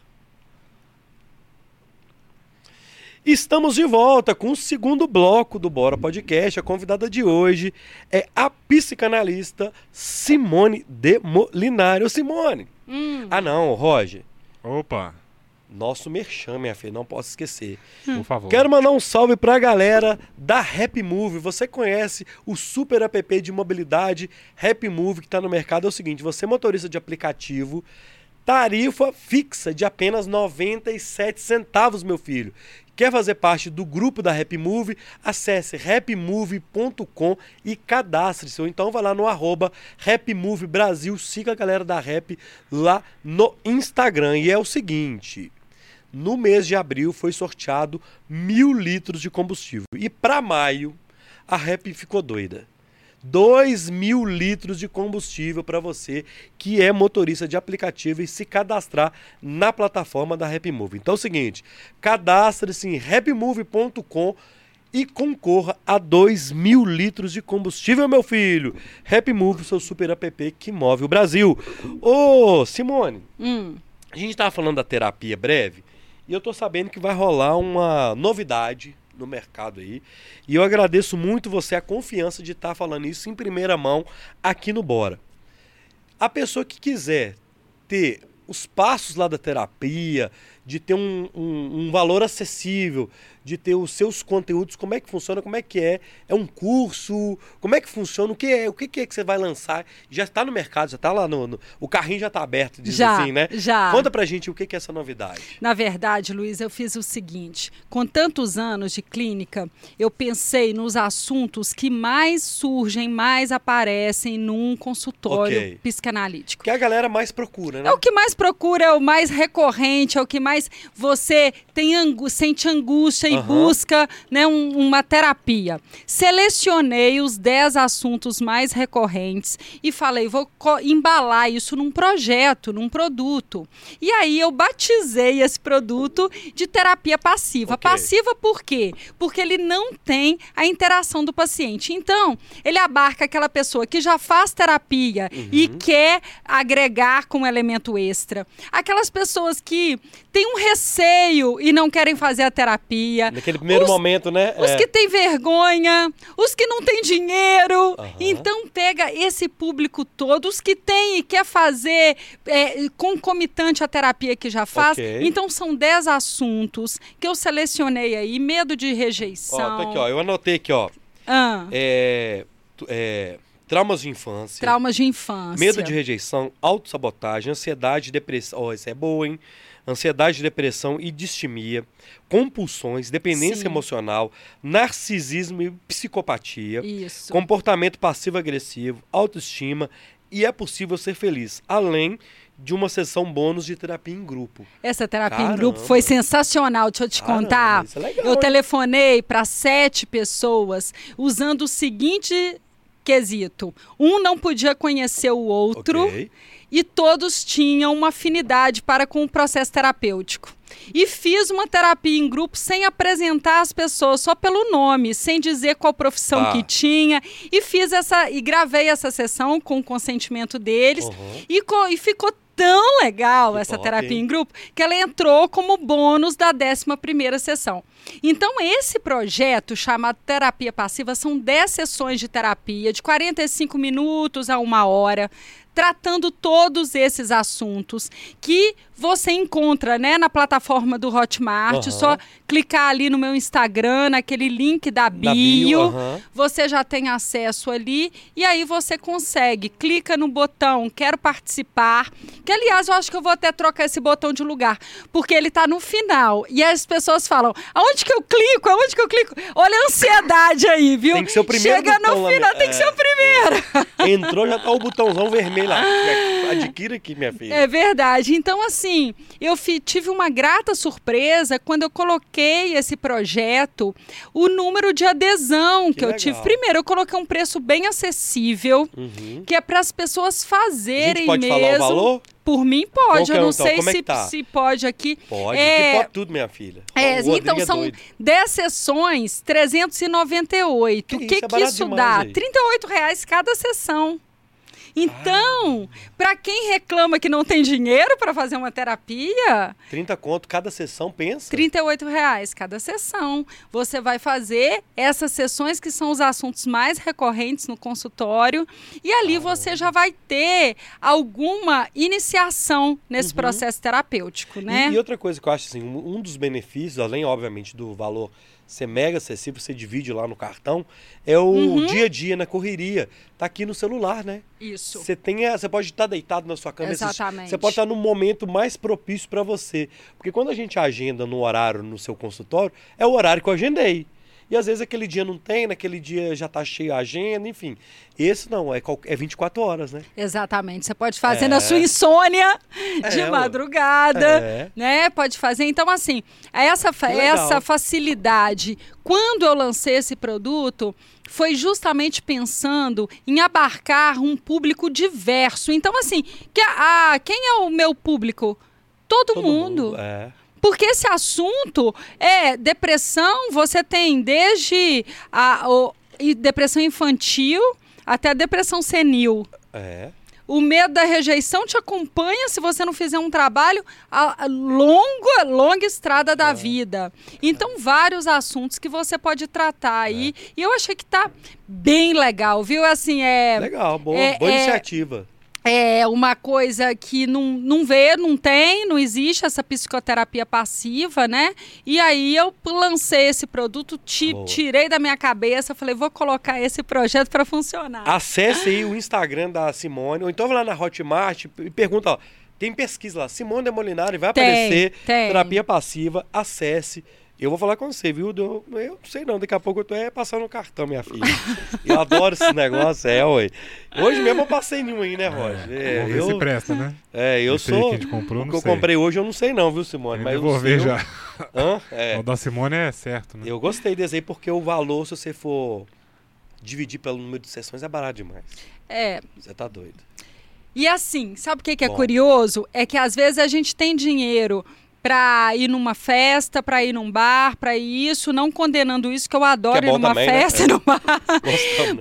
Estamos de volta com o segundo bloco do Bora Podcast. A convidada de hoje é a psicanalista Simone de Molinari. Ô, Simone! Hum. Ah, não, Roger. Opa, Nosso merchan, minha filha, não posso esquecer. por favor. Quero mandar um salve pra galera da Rap Move. Você conhece o super app de mobilidade Rap Move que está no mercado? É o seguinte, você é motorista de aplicativo, tarifa fixa de apenas 97 centavos, meu filho. Quer fazer parte do grupo da Rap Move? Acesse rapmove.com e cadastre-se. Ou então vai lá no arroba Rap Move Brasil, siga a galera da Rap lá no Instagram. E é o seguinte... no mês de abril foi sorteado mil litros de combustível. E para maio, a Rep ficou doida. 2 mil litros de combustível para você que é motorista de aplicativo e se cadastrar na plataforma da Rapmove. Então é o seguinte, cadastre-se em rapmove.com e concorra a 2 mil litros de combustível, meu filho. Rapmove, seu super app que move o Brasil. Ô, Simone, Hum, a gente estava falando da terapia breve e eu tô sabendo que vai rolar uma novidade no mercado aí. E eu agradeço muito você a confiança de estar falando isso em primeira mão aqui no Bora. A pessoa que quiser ter os passos lá da terapia, de ter um, um- um valor acessível, de ter os seus conteúdos, como é que funciona, como é que é, é um curso, como é que funciona, o que é, o que é que você vai lançar, já está no mercado, já está lá no, no- o carrinho já está aberto, diz Já, assim, né? já. Conta pra gente o que é essa novidade. Na verdade, Luiz, eu fiz o seguinte: com tantos anos de clínica, eu pensei nos assuntos que mais surgem, mais aparecem num consultório Ok. psicanalítico. Que a galera mais procura, né? É o que mais procura, é o mais recorrente, é o que mais você tem angu sente angústia e Aham. busca né, um- uma terapia. Selecionei os 10 assuntos mais recorrentes e falei, vou embalar isso num projeto, num produto. E aí eu batizei esse produto de terapia passiva. Ok. Passiva por quê? Porque ele não tem a interação do paciente. Então, ele abarca aquela pessoa que já faz terapia e quer agregar como elemento extra. Aquelas pessoas que têm um receio e não querem fazer a terapia. Naquele primeiro Os- momento, né? Os é. que têm vergonha, os que não têm dinheiro. Aham. Então pega esse público todo, os que têm e quer fazer é, concomitante à terapia que já faz. Ok. Então são 10 assuntos que eu selecionei aí, medo de Ó, rejeição. tá aqui, ó. Eu anotei aqui, ó. Ah, É, é, traumas de infância. traumas de infância. Medo de rejeição, autossabotagem, ansiedade, depressão. Ó, isso é boa, hein? Ansiedade, depressão e distimia, compulsões, dependência Sim. emocional, narcisismo e psicopatia, Isso. comportamento passivo-agressivo, autoestima e é possível ser feliz, além de uma sessão bônus de terapia em grupo. Essa terapia Caramba. em grupo foi sensacional, deixa eu te Caramba, contar. é legal, eu hein? telefonei para sete pessoas usando o seguinte quesito: um não podia conhecer o outro Ok? E todos tinham uma afinidade para com o processo terapêutico. E fiz uma terapia em grupo sem apresentar as pessoas, só pelo nome, sem dizer qual profissão Tá. que tinha. E fiz essa e gravei essa sessão com o consentimento deles. Uhum. E, e ficou tão legal Que essa top, terapia hein? em grupo que ela entrou como bônus da 11 primeira sessão. Então, esse projeto chamado Terapia Passiva são 10 sessões de terapia de 45 minutos a uma hora, tratando todos esses assuntos que você encontra né, na plataforma do Hotmart. Aham. Só clicar ali no meu Instagram, naquele link da bio. Bio, aham. Você já tem acesso ali e aí você consegue. Clica no botão Quero participar. Que, aliás, eu acho que eu vou até trocar esse botão de lugar, porque ele tá no final. E as pessoas falam: aonde que eu clico? Aonde que eu clico? Olha a ansiedade aí, viu? Tem que ser o primeiro Chega no final, né? tem que É. ser o primeiro. Entrou, já tá o botãozão vermelho lá. [laughs] Adquira aqui, minha filha. É verdade. Então, assim, eu fi- tive uma grata surpresa quando eu coloquei esse projeto, o número de adesão que, Que eu legal. tive. Primeiro, eu coloquei um preço bem acessível, Uhum. que é para as pessoas A fazerem gente pode mesmo. falar o valor? Por mim, pode. que Eu é, não então? sei Como é se, que tá? se pode aqui. Pode, É, pode tudo, minha filha. É, então é são doido. 10 sessões, 398. Que o que, isso, é que barato isso dá? aí. 38 reais cada sessão. Então, para quem reclama que não tem dinheiro para fazer uma terapia, 30 conto cada sessão, pensa. 38 reais cada sessão. Você vai fazer essas sessões que são os assuntos mais recorrentes no consultório e ali você já vai ter alguma iniciação nesse Uhum. processo terapêutico, E- né? E, outra coisa que eu acho assim, um dos benefícios, além, obviamente, do valor ser mega acessível, você divide lá no cartão, é o Uhum. dia a dia na correria. Tá aqui no celular, né? Isso. Você tem, a- você pode estar deitado na sua cama. Exatamente. você pode estar no momento mais propício para você, porque quando a gente agenda no horário no seu consultório, é o horário que eu agendei. E às vezes aquele dia não tem, naquele dia já tá cheio a agenda, enfim. Esse não, é, qual- é 24 horas, né? Exatamente. Você pode fazer É. na sua insônia de É, madrugada, É. né? Pode fazer. Então, assim, essa, Que legal. essa facilidade. Quando eu lancei esse produto, foi justamente pensando em abarcar um público diverso. Então, assim, que, ah, quem é o meu público? Todo, Todo mundo. É. Porque esse assunto é depressão, você tem desde a o- depressão infantil até a depressão senil. É. O medo da rejeição te acompanha se você não fizer um trabalho a, a longa, longa estrada da vida. Então, vários assuntos que você pode tratar aí. E eu achei que tá bem legal, viu? Assim, é. Legal, boa, é- boa é- iniciativa. É uma coisa que não, não vê, não tem, não existe essa psicoterapia passiva, né? E aí eu lancei esse produto, ti- tirei da minha cabeça, falei, vou colocar esse projeto para funcionar. Acesse aí o Instagram da Simone, ou então vai lá na Hotmart e pergunta, ó, tem pesquisa lá, Simone de Molinari, vai Tem, aparecer, tem. terapia passiva, acesse. Eu vou falar com você, viu? Eu, eu não sei não, daqui a pouco eu tô é, passando o cartão, minha filha. eu adoro esse negócio, é, ué. Hoje mesmo eu passei nenhum aí, né, Roger? É, ver eu, se presta, né? é, eu Esse sou... que comprou, o não que eu sei. comprei hoje eu não sei não, viu, Simone? Eu Mas devolver seu- já. Hã? É. O da Simone é certo, né? Eu gostei desse aí porque o valor, se você for dividir pelo número de sessões, é barato demais. É, Você tá doido. E assim, sabe o que, que é Bom. curioso? É que às vezes a gente tem dinheiro para ir numa festa, para ir num bar, para ir isso, não condenando isso, que eu adoro Que é ir numa também, né? festa, É. num [laughs] bar.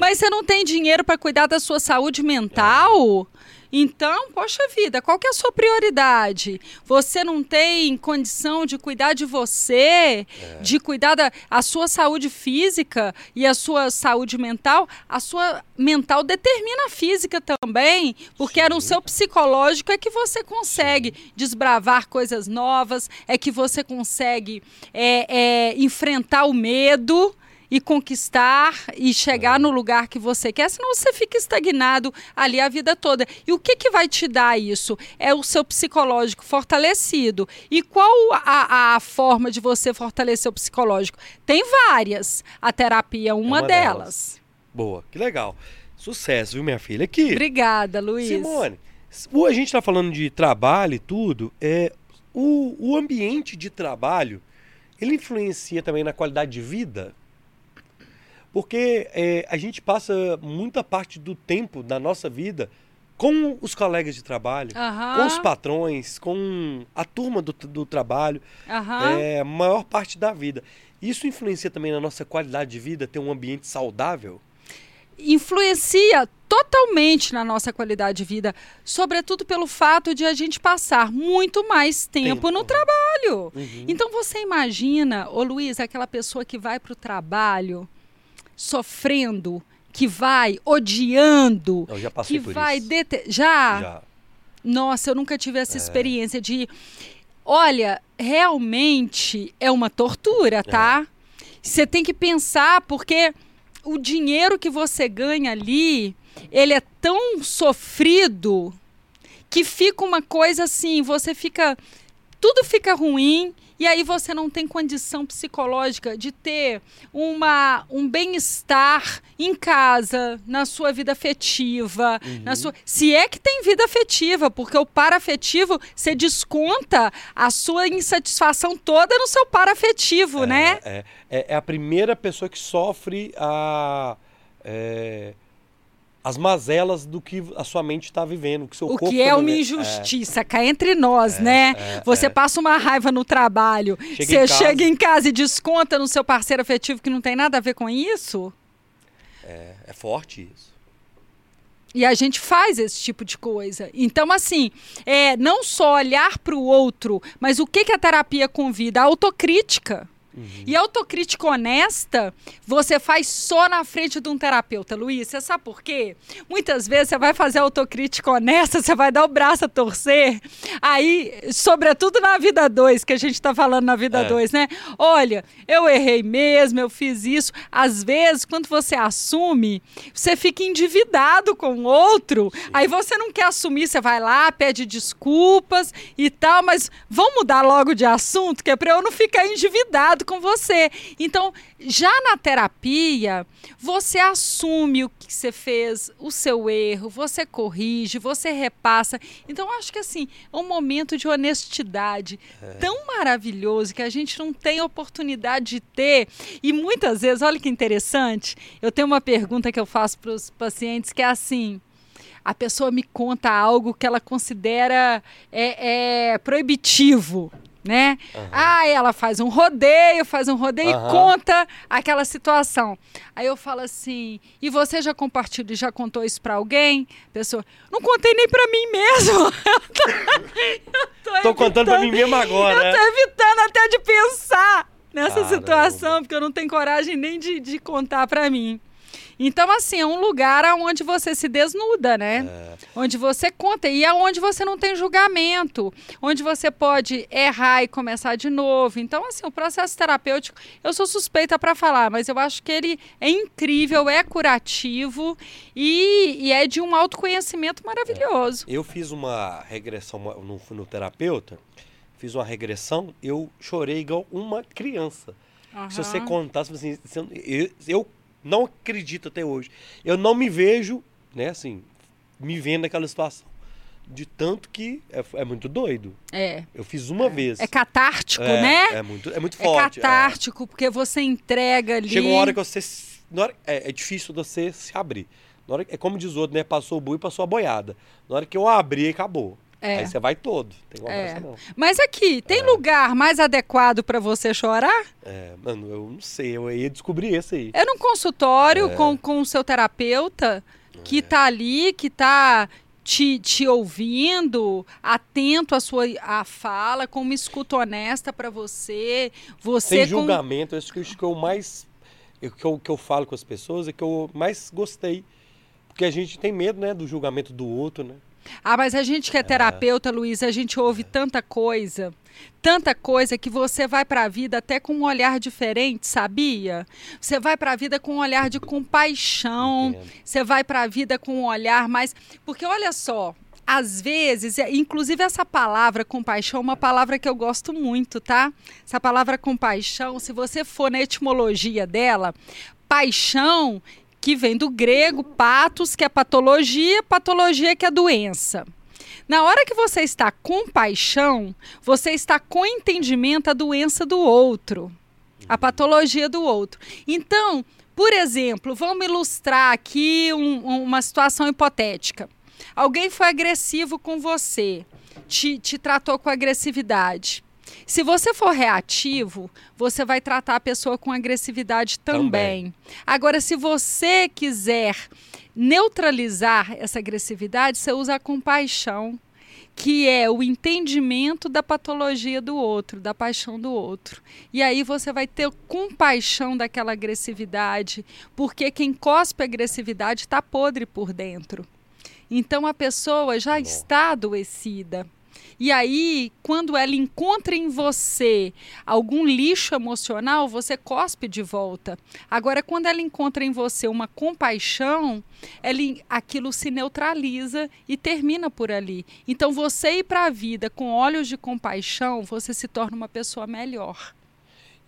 Mas você não tem dinheiro para cuidar da sua saúde mental? Então, poxa vida, qual que é a sua prioridade? Você não tem condição de cuidar de você, de cuidar da a sua saúde física e a sua saúde mental? A sua mental determina a física também, porque é no seu psicológico é que você consegue desbravar coisas novas, é que você consegue é, é, enfrentar o medo e conquistar e chegar no lugar que você quer, senão você fica estagnado ali a vida toda. E o que, que vai te dar isso? É o seu psicológico fortalecido. E qual a, a forma de você fortalecer o psicológico? Tem várias. A terapia é uma, uma delas. delas. Boa, que legal. Sucesso, viu, minha filha? Aqui, Obrigada, Luiz. Simone, a gente tá falando de trabalho e tudo, é, o, o ambiente de trabalho, ele influencia também na qualidade de vida? Porque é, a gente passa muita parte do tempo da nossa vida com os colegas de trabalho, Aham, com os patrões, com a turma do, do trabalho, aham. é, a maior parte da vida. Isso influencia também na nossa qualidade de vida, ter um ambiente saudável? influencia totalmente na nossa qualidade de vida, sobretudo pelo fato de a gente passar muito mais tempo, Tempo. no trabalho. Uhum. Então você imagina, ô Luiz, aquela pessoa que vai para o trabalho sofrendo, que vai odiando, Eu já passei que por vai isso. dete- já? Já. Nossa, eu nunca tive É. essa experiência de olha, realmente é uma tortura, tá? Você tem que pensar porque o dinheiro que você ganha ali, ele é tão sofrido que fica uma coisa assim, você fica tudo fica ruim e aí você não tem condição psicológica de ter uma, um bem-estar em casa, na sua vida afetiva, na sua, se é que tem vida afetiva, porque o parafetivo você desconta a sua insatisfação toda no seu parafetivo, né? É, é, é a primeira pessoa que sofre a, é, as mazelas do que a sua mente está vivendo, o que seu O corpo que é tá uma injustiça, cá entre nós, né? é, Você é. passa uma raiva no trabalho, Chega em você casa- chega em casa e desconta no seu parceiro afetivo que não tem nada a ver com isso. É, é forte isso. E a gente faz esse tipo de coisa. Então, assim, é não só olhar para o outro, mas o que, que a terapia convida? A autocrítica. E a autocrítica honesta, você faz só na frente de um terapeuta, Luiz. Você sabe por quê? Muitas vezes você vai fazer autocrítica honesta, você vai dar o braço a torcer. Aí, sobretudo na vida 2, que a gente está falando na vida É. 2, né? Olha, eu errei mesmo, eu fiz isso. Às vezes, quando você assume, você fica endividado com o outro. Aí você não quer assumir, você vai lá, pede desculpas e tal, mas vamos mudar logo de assunto, que é para eu não ficar endividado com você. Então, já na terapia, você assume o que você fez, o seu erro, você corrige, você repassa. Então, acho que assim, é um momento de honestidade é. tão maravilhoso que a gente não tem oportunidade de ter. E muitas vezes, olha que interessante, eu tenho uma pergunta que eu faço para os pacientes que é assim: a pessoa me conta algo que ela considera é, é proibitivo né? Uhum. Ah, ela faz um rodeio, faz um rodeio uhum. e conta aquela situação. Aí eu falo assim: "E você já compartilhou, já contou isso para alguém?" Pessoa: "Não contei nem para mim mesmo." [laughs] eu tô, tô contando para mim mesmo agora. Eu tô evitando até de pensar nessa Caramba. situação, porque eu não tenho coragem nem de, de contar para mim. Então, assim, é um lugar onde você se desnuda, né? É. Onde você conta. E é onde você não tem julgamento. Onde você pode errar e começar de novo. Então, assim, o processo terapêutico, eu sou suspeita para falar, mas eu acho que ele é incrível, é curativo e, e é de um autoconhecimento maravilhoso. É. Eu fiz uma regressão no, no terapeuta, fiz uma regressão, eu chorei igual uma criança. Uhum. Se você contasse, assim, eu, eu não acredito até hoje. Eu não me vejo, né, assim, me vendo naquela situação. De tanto que é, é muito doido. É. Eu fiz uma é. vez. É catártico, é, né? É muito, é muito forte. É catártico, porque você entrega ali. Chega uma hora que você. Hora, é, é difícil você se abrir. Na hora, é como diz o outro, né? Passou o bui e passou a boiada. Na hora que eu abri, acabou. É. Aí você vai todo. Tem é. não. Mas aqui, tem é. lugar mais adequado para você chorar? É, mano, eu não sei. Eu ia descobrir esse aí. É num consultório é. com, com o seu terapeuta que é. tá ali, que tá te, te ouvindo, atento à sua à fala, com uma escuta honesta para você. você Sem julgamento, com... acho que, acho que eu mais. O que eu, que eu falo com as pessoas é que eu mais gostei. Porque a gente tem medo, né, do julgamento do outro, né? Ah, mas a gente que é terapeuta, Luiz, a gente ouve tanta coisa, tanta coisa que você vai para a vida até com um olhar diferente, sabia? Você vai para a vida com um olhar de compaixão, Entendo. você vai para a vida com um olhar mais, porque olha só, às vezes, é, inclusive essa palavra compaixão é uma palavra que eu gosto muito, tá? Essa palavra compaixão, se você for na etimologia dela, paixão que vem do grego patos, que é patologia, patologia que é doença. Na hora que você está com paixão, você está com entendimento a doença do outro, a patologia do outro. Então, por exemplo, vamos ilustrar aqui um, uma situação hipotética. Alguém foi agressivo com você, te, te tratou com agressividade. Se você for reativo, você vai tratar a pessoa com agressividade também. também. Agora, se você quiser neutralizar essa agressividade, você usa a compaixão, que é o entendimento da patologia do outro, da paixão do outro. E aí você vai ter compaixão daquela agressividade, porque quem cospe agressividade está podre por dentro. Então a pessoa já está adoecida. E aí, quando ela encontra em você algum lixo emocional, você cospe de volta. Agora, quando ela encontra em você uma compaixão, ela, aquilo se neutraliza e termina por ali. Então, você ir para a vida com olhos de compaixão, você se torna uma pessoa melhor.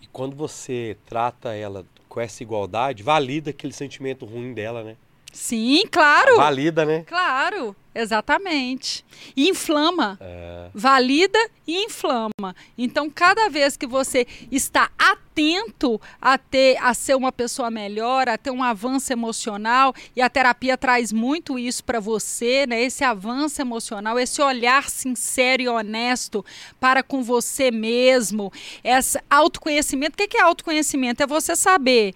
E quando você trata ela com essa igualdade, valida aquele sentimento ruim dela, né? Sim, claro. Valida, né? Claro, exatamente. E inflama. É. Valida e inflama. Então, cada vez que você está atento a ter a ser uma pessoa melhor, a ter um avanço emocional, e a terapia traz muito isso para você, né? Esse avanço emocional, esse olhar sincero e honesto para com você mesmo, esse autoconhecimento. O que é autoconhecimento? É você saber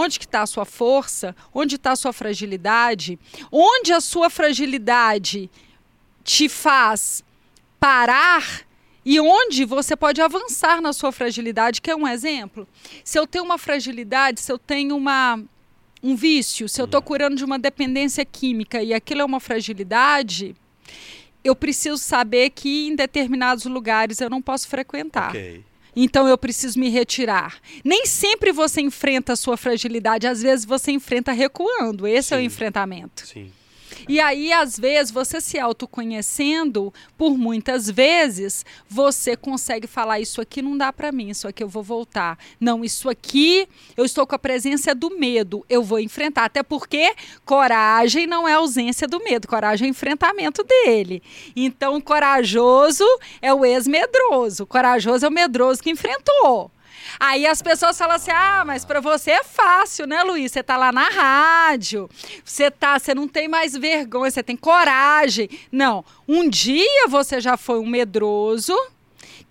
Onde que está a sua força? Onde está a sua fragilidade? Onde a sua fragilidade te faz parar e onde você pode avançar na sua fragilidade, que é um exemplo. Se eu tenho uma fragilidade, se eu tenho uma, um vício, se eu estou curando de uma dependência química e aquilo é uma fragilidade, eu preciso saber que em determinados lugares eu não posso frequentar. Okay então eu preciso me retirar. Nem sempre você enfrenta a sua fragilidade, às vezes você enfrenta recuando. Esse Sim. é o enfrentamento. Sim. E aí, às vezes, você se autoconhecendo, por muitas vezes, você consegue falar: Isso aqui não dá para mim, isso aqui eu vou voltar. Não, isso aqui eu estou com a presença do medo, eu vou enfrentar. Até porque coragem não é ausência do medo, coragem é enfrentamento dele. Então, corajoso é o ex-medroso, corajoso é o medroso que enfrentou. Aí as pessoas falam assim: "Ah, mas para você é fácil, né, Luiz? Você tá lá na rádio. Você tá, você não tem mais vergonha, você tem coragem". Não, um dia você já foi um medroso,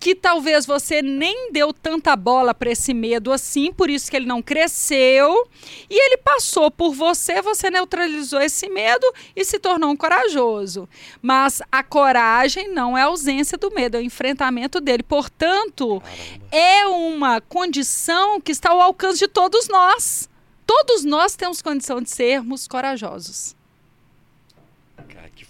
que talvez você nem deu tanta bola para esse medo assim, por isso que ele não cresceu, e ele passou por você, você neutralizou esse medo e se tornou um corajoso. Mas a coragem não é a ausência do medo, é o enfrentamento dele. Portanto, Caramba. é uma condição que está ao alcance de todos nós. Todos nós temos condição de sermos corajosos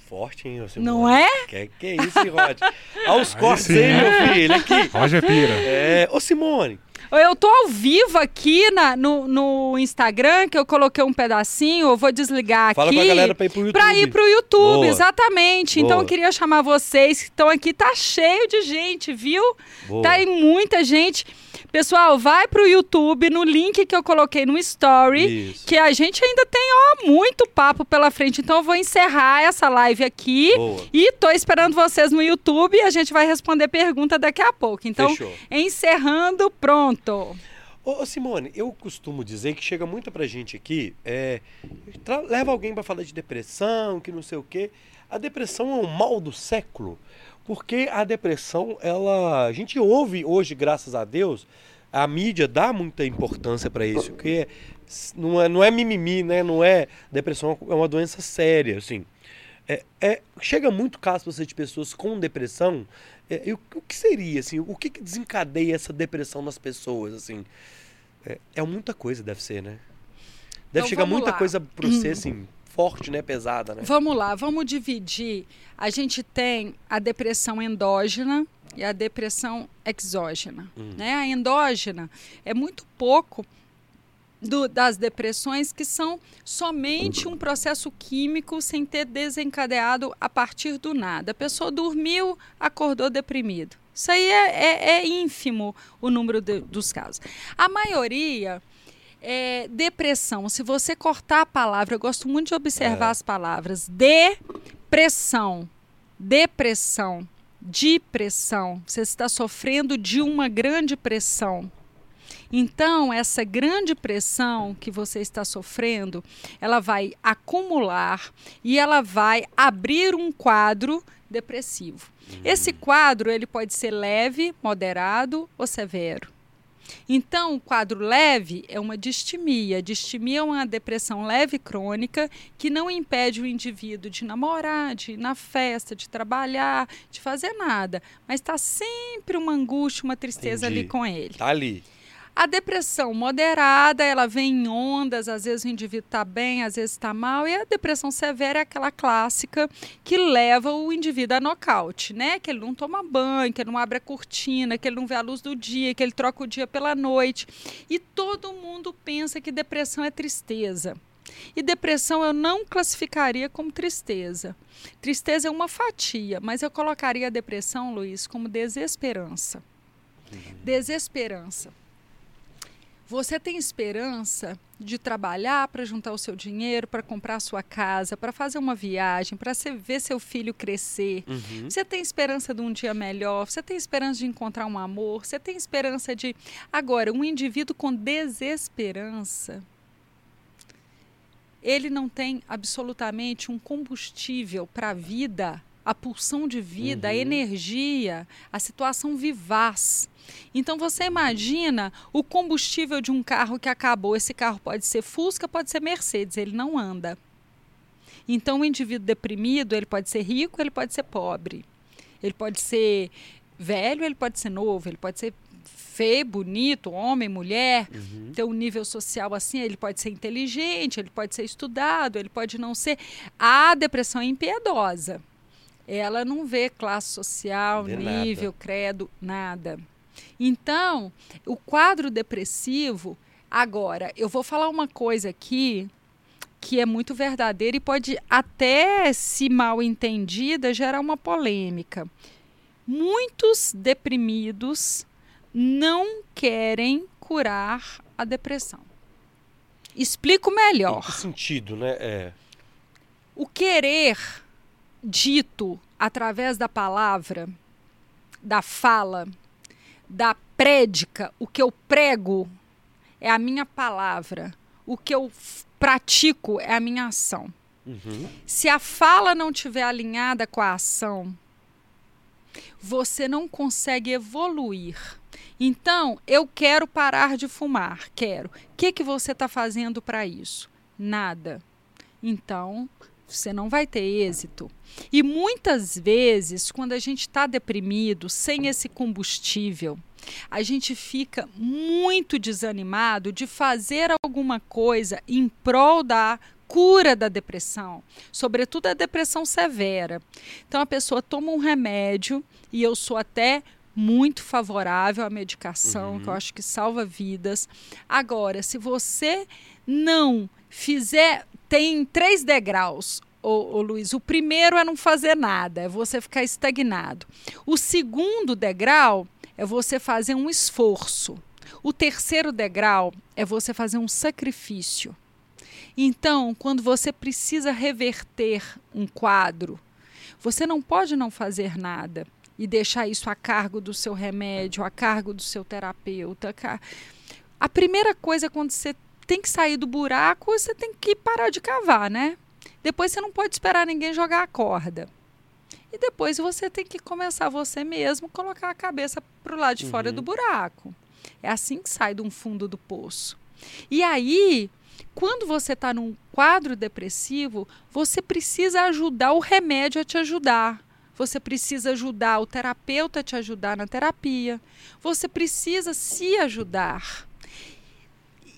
forte, hein, Simone? Não é? Que, que é isso, Rod? Aos [laughs] cortes aí, meu filho, aqui. Roger Pira. É, ô Simone. Eu tô ao vivo aqui na, no, no Instagram, que eu coloquei um pedacinho, eu vou desligar Fala aqui. Fala pra galera pra ir pro YouTube. Pra ir pro YouTube, Boa. exatamente. Boa. Então eu queria chamar vocês que estão aqui, tá cheio de gente, viu? Boa. Tá aí muita gente. Pessoal, vai pro YouTube, no link que eu coloquei no story, Isso. que a gente ainda tem, ó, muito papo pela frente. Então eu vou encerrar essa live aqui Boa. e tô esperando vocês no YouTube e a gente vai responder pergunta daqui a pouco. Então, Fechou. encerrando, pronto. Ô, Simone, eu costumo dizer que chega muito pra gente aqui, é, leva alguém para falar de depressão, que não sei o quê. A depressão é um mal do século. Porque a depressão, ela. A gente ouve hoje, graças a Deus, a mídia dá muita importância para isso, porque não é, não é mimimi, né? Não é. Depressão é uma doença séria, assim. É, é, chega muito caso você de pessoas com depressão. É, e o, o, que seria, assim? O que, que desencadeia essa depressão nas pessoas, assim? É, é muita coisa, deve ser, né? Deve então, chegar muita lá. coisa para você, assim, forte, né? Pesada, né? Vamos lá, vamos dividir. A gente tem a depressão endógena e a depressão exógena. Hum. Né? A endógena é muito pouco do, das depressões que são somente um processo químico sem ter desencadeado a partir do nada. A pessoa dormiu, acordou deprimido. Isso aí é, é, é ínfimo o número de, dos casos. A maioria é, depressão, se você cortar a palavra, eu gosto muito de observar é. as palavras. Depressão, depressão, depressão. Você está sofrendo de uma grande pressão. Então, essa grande pressão que você está sofrendo, ela vai acumular e ela vai abrir um quadro depressivo. Esse quadro ele pode ser leve, moderado ou severo. Então, o quadro leve é uma distimia. Distimia é uma depressão leve crônica que não impede o indivíduo de namorar, de ir na festa, de trabalhar, de fazer nada. Mas está sempre uma angústia, uma tristeza Entendi. ali com ele. Está ali. A depressão moderada, ela vem em ondas, às vezes o indivíduo está bem, às vezes está mal, e a depressão severa é aquela clássica que leva o indivíduo a nocaute, né? Que ele não toma banho, que ele não abre a cortina, que ele não vê a luz do dia, que ele troca o dia pela noite. E todo mundo pensa que depressão é tristeza. E depressão eu não classificaria como tristeza. Tristeza é uma fatia, mas eu colocaria a depressão, Luiz, como desesperança. Uhum. Desesperança. Você tem esperança de trabalhar para juntar o seu dinheiro, para comprar a sua casa, para fazer uma viagem, para ver seu filho crescer. Uhum. Você tem esperança de um dia melhor, você tem esperança de encontrar um amor, você tem esperança de. Agora, um indivíduo com desesperança, ele não tem absolutamente um combustível para a vida a pulsão de vida, uhum. a energia, a situação vivaz. Então você imagina o combustível de um carro que acabou. Esse carro pode ser Fusca, pode ser Mercedes, ele não anda. Então o indivíduo deprimido, ele pode ser rico, ele pode ser pobre. Ele pode ser velho, ele pode ser novo, ele pode ser feio, bonito, homem, mulher, uhum. ter um nível social assim, ele pode ser inteligente, ele pode ser estudado, ele pode não ser. A depressão é impiedosa ela não vê classe social, vê nível, nada. credo, nada. Então, o quadro depressivo, agora, eu vou falar uma coisa aqui que é muito verdadeira e pode até, se mal entendida, gerar uma polêmica. Muitos deprimidos não querem curar a depressão. Explico melhor. Que sentido, né? É. O querer dito através da palavra, da fala, da prédica, o que eu prego é a minha palavra, o que eu pratico é a minha ação. Uhum. Se a fala não tiver alinhada com a ação, você não consegue evoluir. Então, eu quero parar de fumar, quero. O que, que você está fazendo para isso? Nada. Então, você não vai ter êxito. E muitas vezes, quando a gente está deprimido, sem esse combustível, a gente fica muito desanimado de fazer alguma coisa em prol da cura da depressão, sobretudo a depressão severa. Então a pessoa toma um remédio e eu sou até muito favorável à medicação, uhum. que eu acho que salva vidas. Agora, se você não fizer, tem três degraus. Ô, ô, Luiz, o primeiro é não fazer nada, é você ficar estagnado. O segundo degrau é você fazer um esforço. O terceiro degrau é você fazer um sacrifício. Então, quando você precisa reverter um quadro, você não pode não fazer nada e deixar isso a cargo do seu remédio, a cargo do seu terapeuta. A primeira coisa quando você tem que sair do buraco, você tem que parar de cavar, né? Depois você não pode esperar ninguém jogar a corda. E depois você tem que começar você mesmo colocar a cabeça para o lado de uhum. fora do buraco. É assim que sai de um fundo do poço. E aí, quando você está num quadro depressivo, você precisa ajudar o remédio a te ajudar. Você precisa ajudar o terapeuta a te ajudar na terapia. Você precisa se ajudar.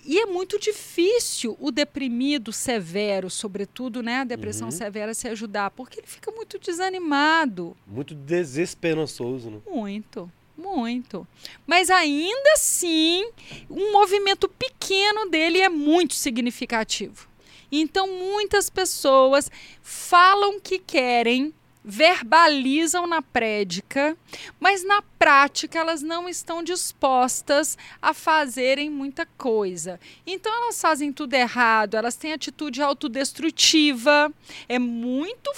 E é muito difícil o deprimido severo, sobretudo, né, a depressão uhum. severa, se ajudar, porque ele fica muito desanimado. Muito desesperançoso, né? Muito, muito. Mas ainda assim, um movimento pequeno dele é muito significativo. Então, muitas pessoas falam que querem verbalizam na prédica, mas na prática elas não estão dispostas a fazerem muita coisa. Então elas fazem tudo errado, elas têm atitude autodestrutiva. É muito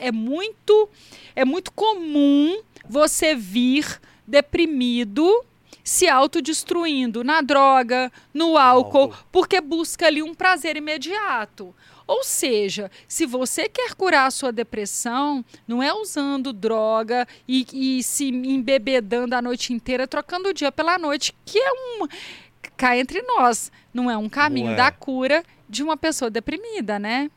é muito é muito comum você vir deprimido se autodestruindo na droga, no álcool, porque busca ali um prazer imediato. Ou seja, se você quer curar a sua depressão, não é usando droga e, e se embebedando a noite inteira, trocando o dia pela noite, que é um. cá entre nós, não é um caminho é. da cura de uma pessoa deprimida, né?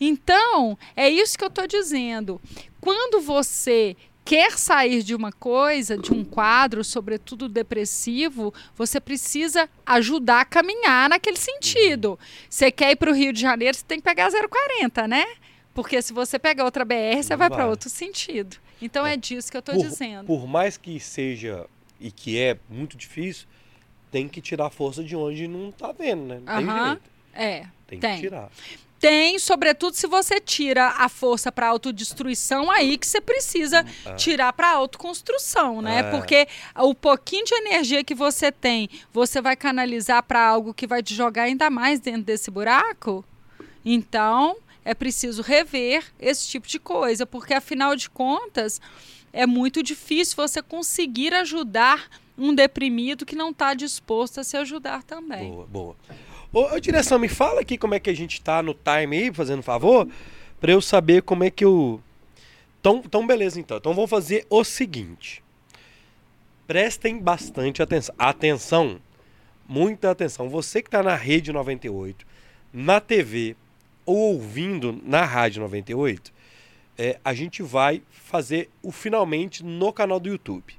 Então, é isso que eu estou dizendo. Quando você quer sair de uma coisa, de um quadro, sobretudo depressivo, você precisa ajudar a caminhar naquele sentido. Você quer ir para o Rio de Janeiro, você tem que pegar 040, né? Porque se você pegar outra BR, você vai, vai para outro sentido. Então é, é disso que eu estou dizendo. Por mais que seja e que é muito difícil, tem que tirar força de onde não está vendo, né? Não tem jeito. É. Tem, tem, que tirar. Tem, sobretudo se você tira a força para autodestruição, aí que você precisa é. tirar para autoconstrução, né? É. Porque o pouquinho de energia que você tem, você vai canalizar para algo que vai te jogar ainda mais dentro desse buraco. Então, é preciso rever esse tipo de coisa, porque afinal de contas, é muito difícil você conseguir ajudar um deprimido que não está disposto a se ajudar também. Boa, boa. Ô, ô, direção, me fala aqui como é que a gente tá no time aí, fazendo favor, para eu saber como é que eu. Então, então, beleza, então. Então, vamos fazer o seguinte. Prestem bastante atenção. Atenção, muita atenção. Você que está na Rede 98, na TV ou ouvindo na Rádio 98, é, a gente vai fazer o finalmente no canal do YouTube.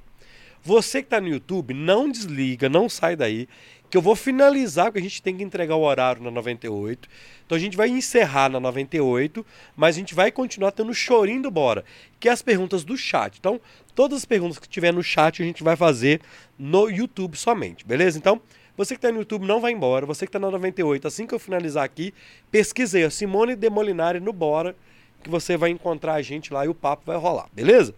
Você que está no YouTube, não desliga, não sai daí que eu vou finalizar, porque a gente tem que entregar o horário na 98. Então a gente vai encerrar na 98, mas a gente vai continuar tendo chorinho do Bora, que é as perguntas do chat. Então, todas as perguntas que tiver no chat a gente vai fazer no YouTube somente, beleza? Então, Você que está no YouTube, não vai embora. Você que está na 98, assim que eu finalizar aqui, pesquisei a Simone de Molinari no Bora, que você vai encontrar a gente lá e o papo vai rolar, beleza?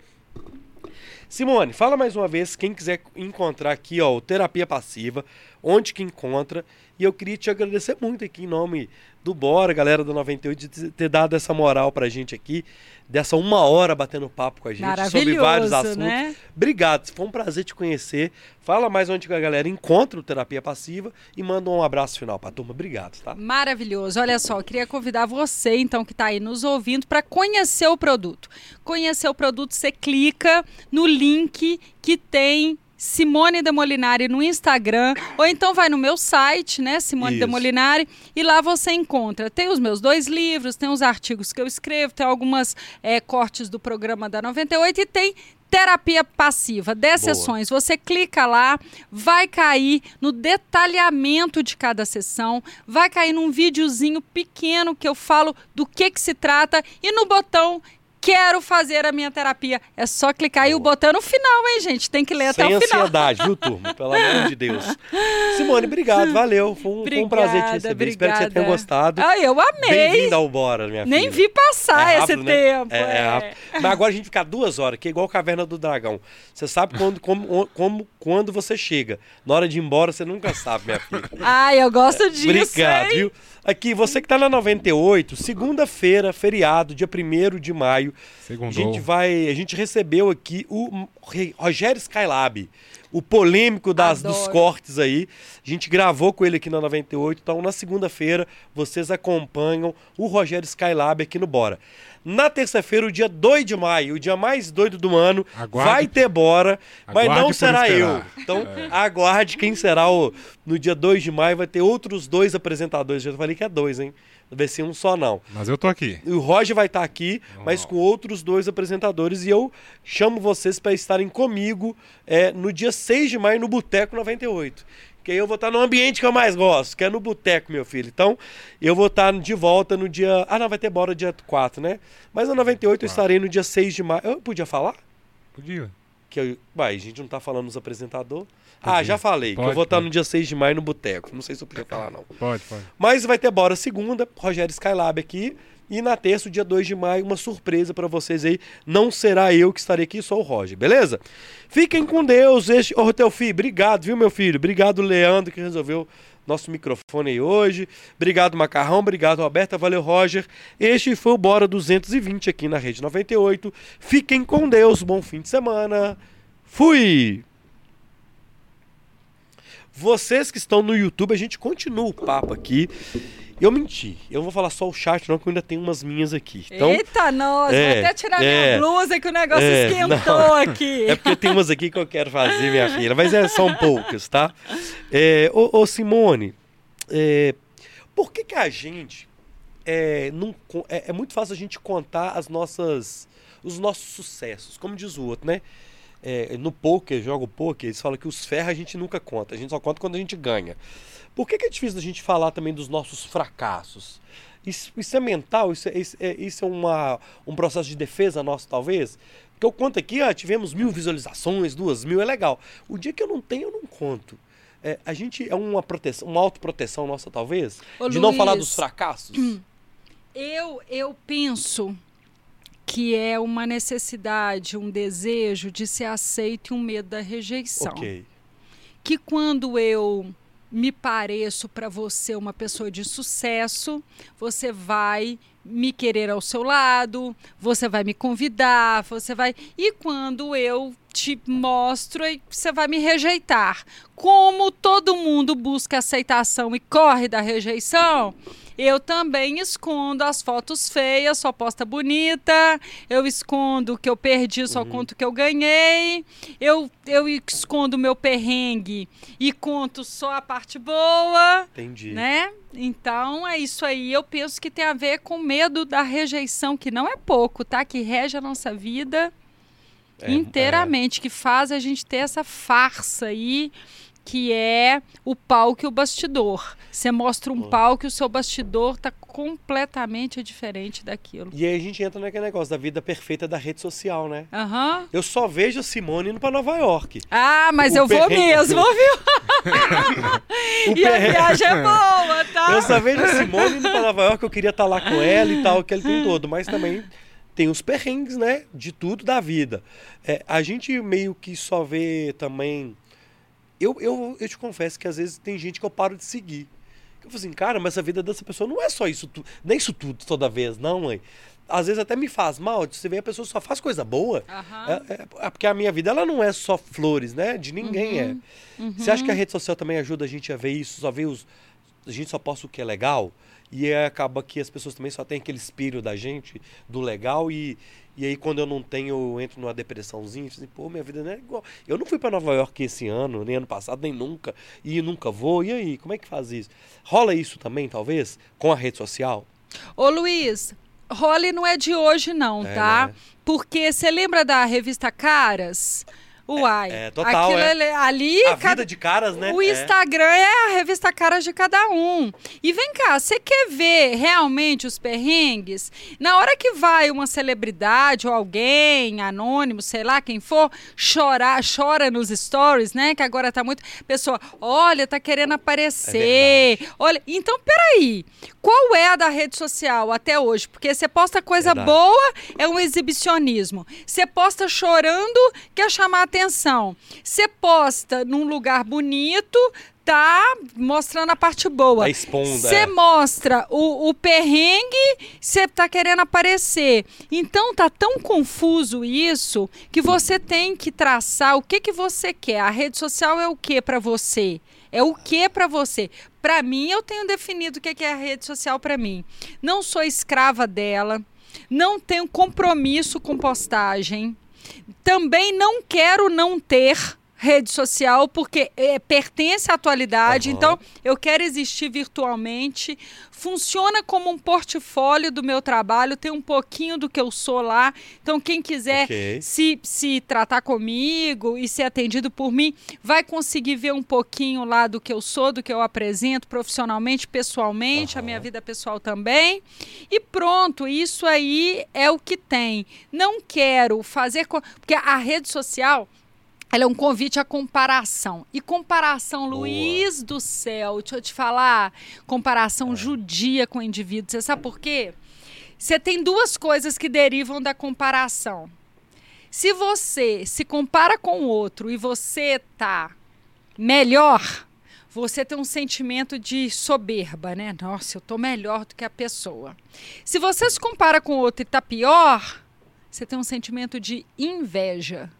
Simone, fala mais uma vez, quem quiser encontrar aqui, ó, o Terapia Passiva, onde que encontra. E eu queria te agradecer muito aqui em nome do Bora, galera do 98, de ter dado essa moral pra gente aqui, dessa uma hora batendo papo com a gente sobre vários assuntos. Né? Obrigado, foi um prazer te conhecer. Fala mais onde a galera encontra o Terapia Passiva e manda um abraço final pra turma. Obrigado, tá? Maravilhoso. Olha só, eu queria convidar você, então, que está aí nos ouvindo, para conhecer o produto. Conhecer o produto, você clica no link que tem Simone de Molinari no Instagram, ou então vai no meu site, né, Simone Isso. de Molinari, e lá você encontra. Tem os meus dois livros, tem os artigos que eu escrevo, tem algumas é, cortes do programa da 98 e tem terapia passiva, 10 sessões. Você clica lá, vai cair no detalhamento de cada sessão, vai cair num videozinho pequeno que eu falo do que que se trata e no botão quero fazer a minha terapia. É só clicar aí o botão no final, hein, gente? Tem que ler Sem até o final. Sem ansiedade, viu, turma? [laughs] Pelo amor de Deus. Simone, obrigado, valeu. Foi um, obrigada, foi um prazer te receber. Obrigada. Espero que você tenha gostado. Ah, eu amei. Bem-vinda ao Bora, minha Nem filha. vi passar é rápido, esse né? tempo. É, é. é, rápido. Mas agora a gente fica duas horas, que é igual Caverna do Dragão. Você sabe quando, como, como, quando você chega. Na hora de ir embora, você nunca sabe, minha filha. [laughs] Ai, eu gosto disso. Obrigado, hein? viu? Aqui, você que está na 98, segunda-feira, feriado, dia 1 de maio. Segundou. A gente vai. A gente recebeu aqui o Rogério Skylab, o polêmico das, dos cortes aí. A gente gravou com ele aqui na 98. Então, na segunda-feira, vocês acompanham o Rogério Skylab aqui no Bora. Na terça-feira, o dia 2 de maio, o dia mais doido do ano, aguarde, vai ter Bora, mas não será eu. Então, é. aguarde quem será o. No dia 2 de maio vai ter outros dois apresentadores. Já falei que é dois, hein? Vai ser um só, não. Mas eu tô aqui. O Roger vai estar tá aqui, oh. mas com outros dois apresentadores. E eu chamo vocês para estarem comigo é, no dia 6 de maio no Boteco 98 que aí eu vou estar no ambiente que eu mais gosto, que é no boteco, meu filho. Então, eu vou estar de volta no dia. Ah, não, vai ter bora dia 4, né? Mas no 98 eu estarei no dia 6 de maio. Eu podia falar? Podia. Que eu... Vai, a gente não tá falando nos apresentadores. Ah, já falei, pode, que eu vou estar no dia 6 de maio no boteco. Não sei se eu podia falar, não. Pode, pode. Mas vai ter bora segunda, Rogério Skylab aqui. E na terça, dia 2 de maio, uma surpresa para vocês aí. Não será eu que estarei aqui, só o Roger, beleza? Fiquem com Deus. Este... Ô, teu filho, obrigado, viu, meu filho? Obrigado, Leandro, que resolveu nosso microfone aí hoje. Obrigado, Macarrão. Obrigado, Roberta. Valeu, Roger. Este foi o Bora 220 aqui na Rede 98. Fiquem com Deus. Bom fim de semana. Fui! Vocês que estão no YouTube, a gente continua o papo aqui. Eu menti. Eu vou falar só o chat, não, que eu ainda tenho umas minhas aqui. Então, Eita, nossa, é, vou até tirar é, minha blusa que o negócio é, esquentou não, aqui. [laughs] É porque tem umas aqui que eu quero fazer, minha filha, mas é, são poucas, tá? É, ô, ô Simone, é, por que, que a gente. É, não, é, é muito fácil a gente contar as nossas, os nossos sucessos, como diz o outro, né? É, no poker, jogo poker, eles falam que os ferros a gente nunca conta, a gente só conta quando a gente ganha. Por que, que é difícil a gente falar também dos nossos fracassos? Isso, isso é mental? Isso é, isso é, isso é uma, um processo de defesa nosso, talvez? Porque eu conto aqui, ah, tivemos mil visualizações, duas mil, é legal. O dia que eu não tenho, eu não conto. É, a gente é uma proteção, uma autoproteção nossa, talvez? Ô, de Luiz, não falar dos fracassos? Eu, eu penso que é uma necessidade, um desejo de ser aceito e um medo da rejeição. Ok. Que quando eu me pareço para você uma pessoa de sucesso, você vai me querer ao seu lado, você vai me convidar, você vai. E quando eu te mostro, você vai me rejeitar. Como todo mundo busca aceitação e corre da rejeição, eu também escondo as fotos feias, só posta bonita. Eu escondo o que eu perdi, só uhum. conto o que eu ganhei. Eu, eu escondo o meu perrengue e conto só a parte boa. Entendi. Né? Então é isso aí. Eu penso que tem a ver com medo da rejeição, que não é pouco, tá? Que rege a nossa vida é, inteiramente, é. que faz a gente ter essa farsa aí que é o palco e o bastidor. Você mostra um palco e o seu bastidor tá completamente diferente daquilo. E aí a gente entra naquele negócio da vida perfeita da rede social, né? Aham. Eu só vejo a Simone indo pra Nova York. Ah, mas O eu vou mesmo, [laughs] viu? E a viagem é boa, tá? Eu só vejo a Simone indo pra Nova York, eu queria estar lá com ela e tal, aquele tem todo. Mas também tem os perrengues, né? De tudo da vida. É, a gente meio que só vê também. Eu, eu, eu te confesso que às vezes tem gente que eu paro de seguir. Eu falo assim, cara, mas a vida dessa pessoa não é só isso tudo. Nem isso tudo toda vez, não, mãe. Às vezes até me faz mal. Você vê a pessoa só faz coisa boa. Aham. É, é- é porque a minha vida ela não é só flores, né? De ninguém é. Você acha que a rede social também ajuda a gente a ver isso? Só ver os. A gente só posta o que é legal? E acaba que as pessoas também só têm aquele espírito da gente, do legal, e, e aí quando eu não tenho, eu entro numa depressãozinha, assim, pô, minha vida não é igual. Eu não fui pra Nova York esse ano, nem ano passado, nem nunca, e nunca vou. E aí, como é que faz isso? Rola isso também, talvez, com a rede social? Ô Luiz, role não é de hoje não, É, tá? né? Porque você lembra da revista Caras? Uai. é, total, aquilo é. ali- a cada- vida de caras, né? O É. Instagram é a revista Caras de cada um. E vem cá, você quer ver realmente os perrengues? Na hora que vai uma celebridade ou alguém anônimo, sei lá quem for, chorar, chora nos stories, né? Que agora tá muito. Pessoa, olha, tá querendo aparecer. olha, então peraí. Qual é a da rede social até hoje? Porque você posta coisa Verdade. boa, é um exibicionismo. Você posta chorando, quer chamar atenção. Você posta num lugar bonito, tá mostrando a parte boa. Tá expondo, Você é. mostra o, o perrengue, você tá querendo aparecer. Então tá tão confuso isso que você tem que traçar o que que você quer. A rede social é o que para você? É o que para você? Para mim, eu tenho definido o que que é a rede social para mim. Não sou escrava dela, não tenho compromisso com postagem. Também não quero não ter rede social porque é, pertence à atualidade. Aham. Então, eu quero existir virtualmente. Funciona como um portfólio do meu trabalho, tem um pouquinho do que eu sou lá. Então, quem quiser Ok. se, se tratar comigo e ser atendido por mim, vai conseguir ver um pouquinho lá do que eu sou, do que eu apresento profissionalmente, pessoalmente, a Aham. minha vida pessoal também. E pronto, isso aí é o que tem. Não quero fazer. co- Porque a rede social. Ela é um convite à comparação. E comparação, Boa. Luiz do céu, deixa eu te falar, comparação É. judia com o indivíduo. Você sabe por quê? Você tem duas coisas que derivam da comparação. Se você se compara com o outro e você tá melhor, você tem um sentimento de soberba, né? Nossa, eu tô melhor do que a pessoa. Se você se compara com o outro e tá pior, você tem um sentimento de inveja.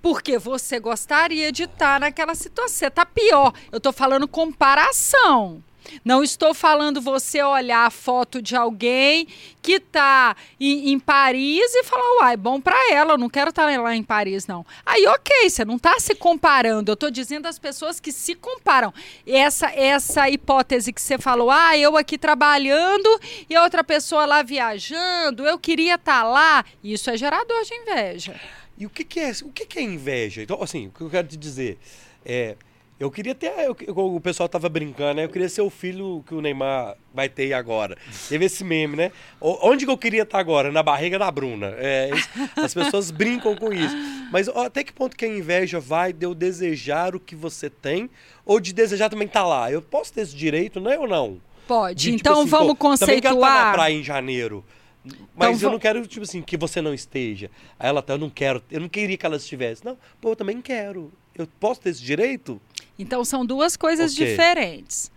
Porque você gostaria de estar naquela situação. Você tá pior. Eu tô falando comparação. Não estou falando você olhar a foto de alguém que tá em, em Paris e falar, uai, bom pra ela, eu não quero estar lá em Paris, não. Aí, ok, você não tá se comparando. Eu tô dizendo as pessoas que se comparam. Essa, essa hipótese que você falou, ah, eu aqui trabalhando e a outra pessoa lá viajando, eu queria estar lá. Isso é gerador de inveja. E o que, que é o que, que é inveja? Então, assim, o que eu quero te dizer é. Eu queria ter. eu- o pessoal tava brincando, né? Eu queria ser o filho que o Neymar vai ter agora. Teve esse meme, né? Onde que eu queria estar agora? Na barriga da Bruna. É, as pessoas brincam com isso. Mas ó, até que ponto que a inveja vai de eu desejar o que você tem ou de desejar também estar lá? Eu posso ter esse direito, né ou não? Pode. De, tipo então assim, vamos pô, Também quero estar na conceituar. praia em janeiro. Mas Então eu não quero, tipo assim, que você não esteja. Aí ela tá, eu não quero, eu não queria que ela estivesse. Não, pô, eu também quero. Eu posso ter esse direito? Então são duas coisas diferentes.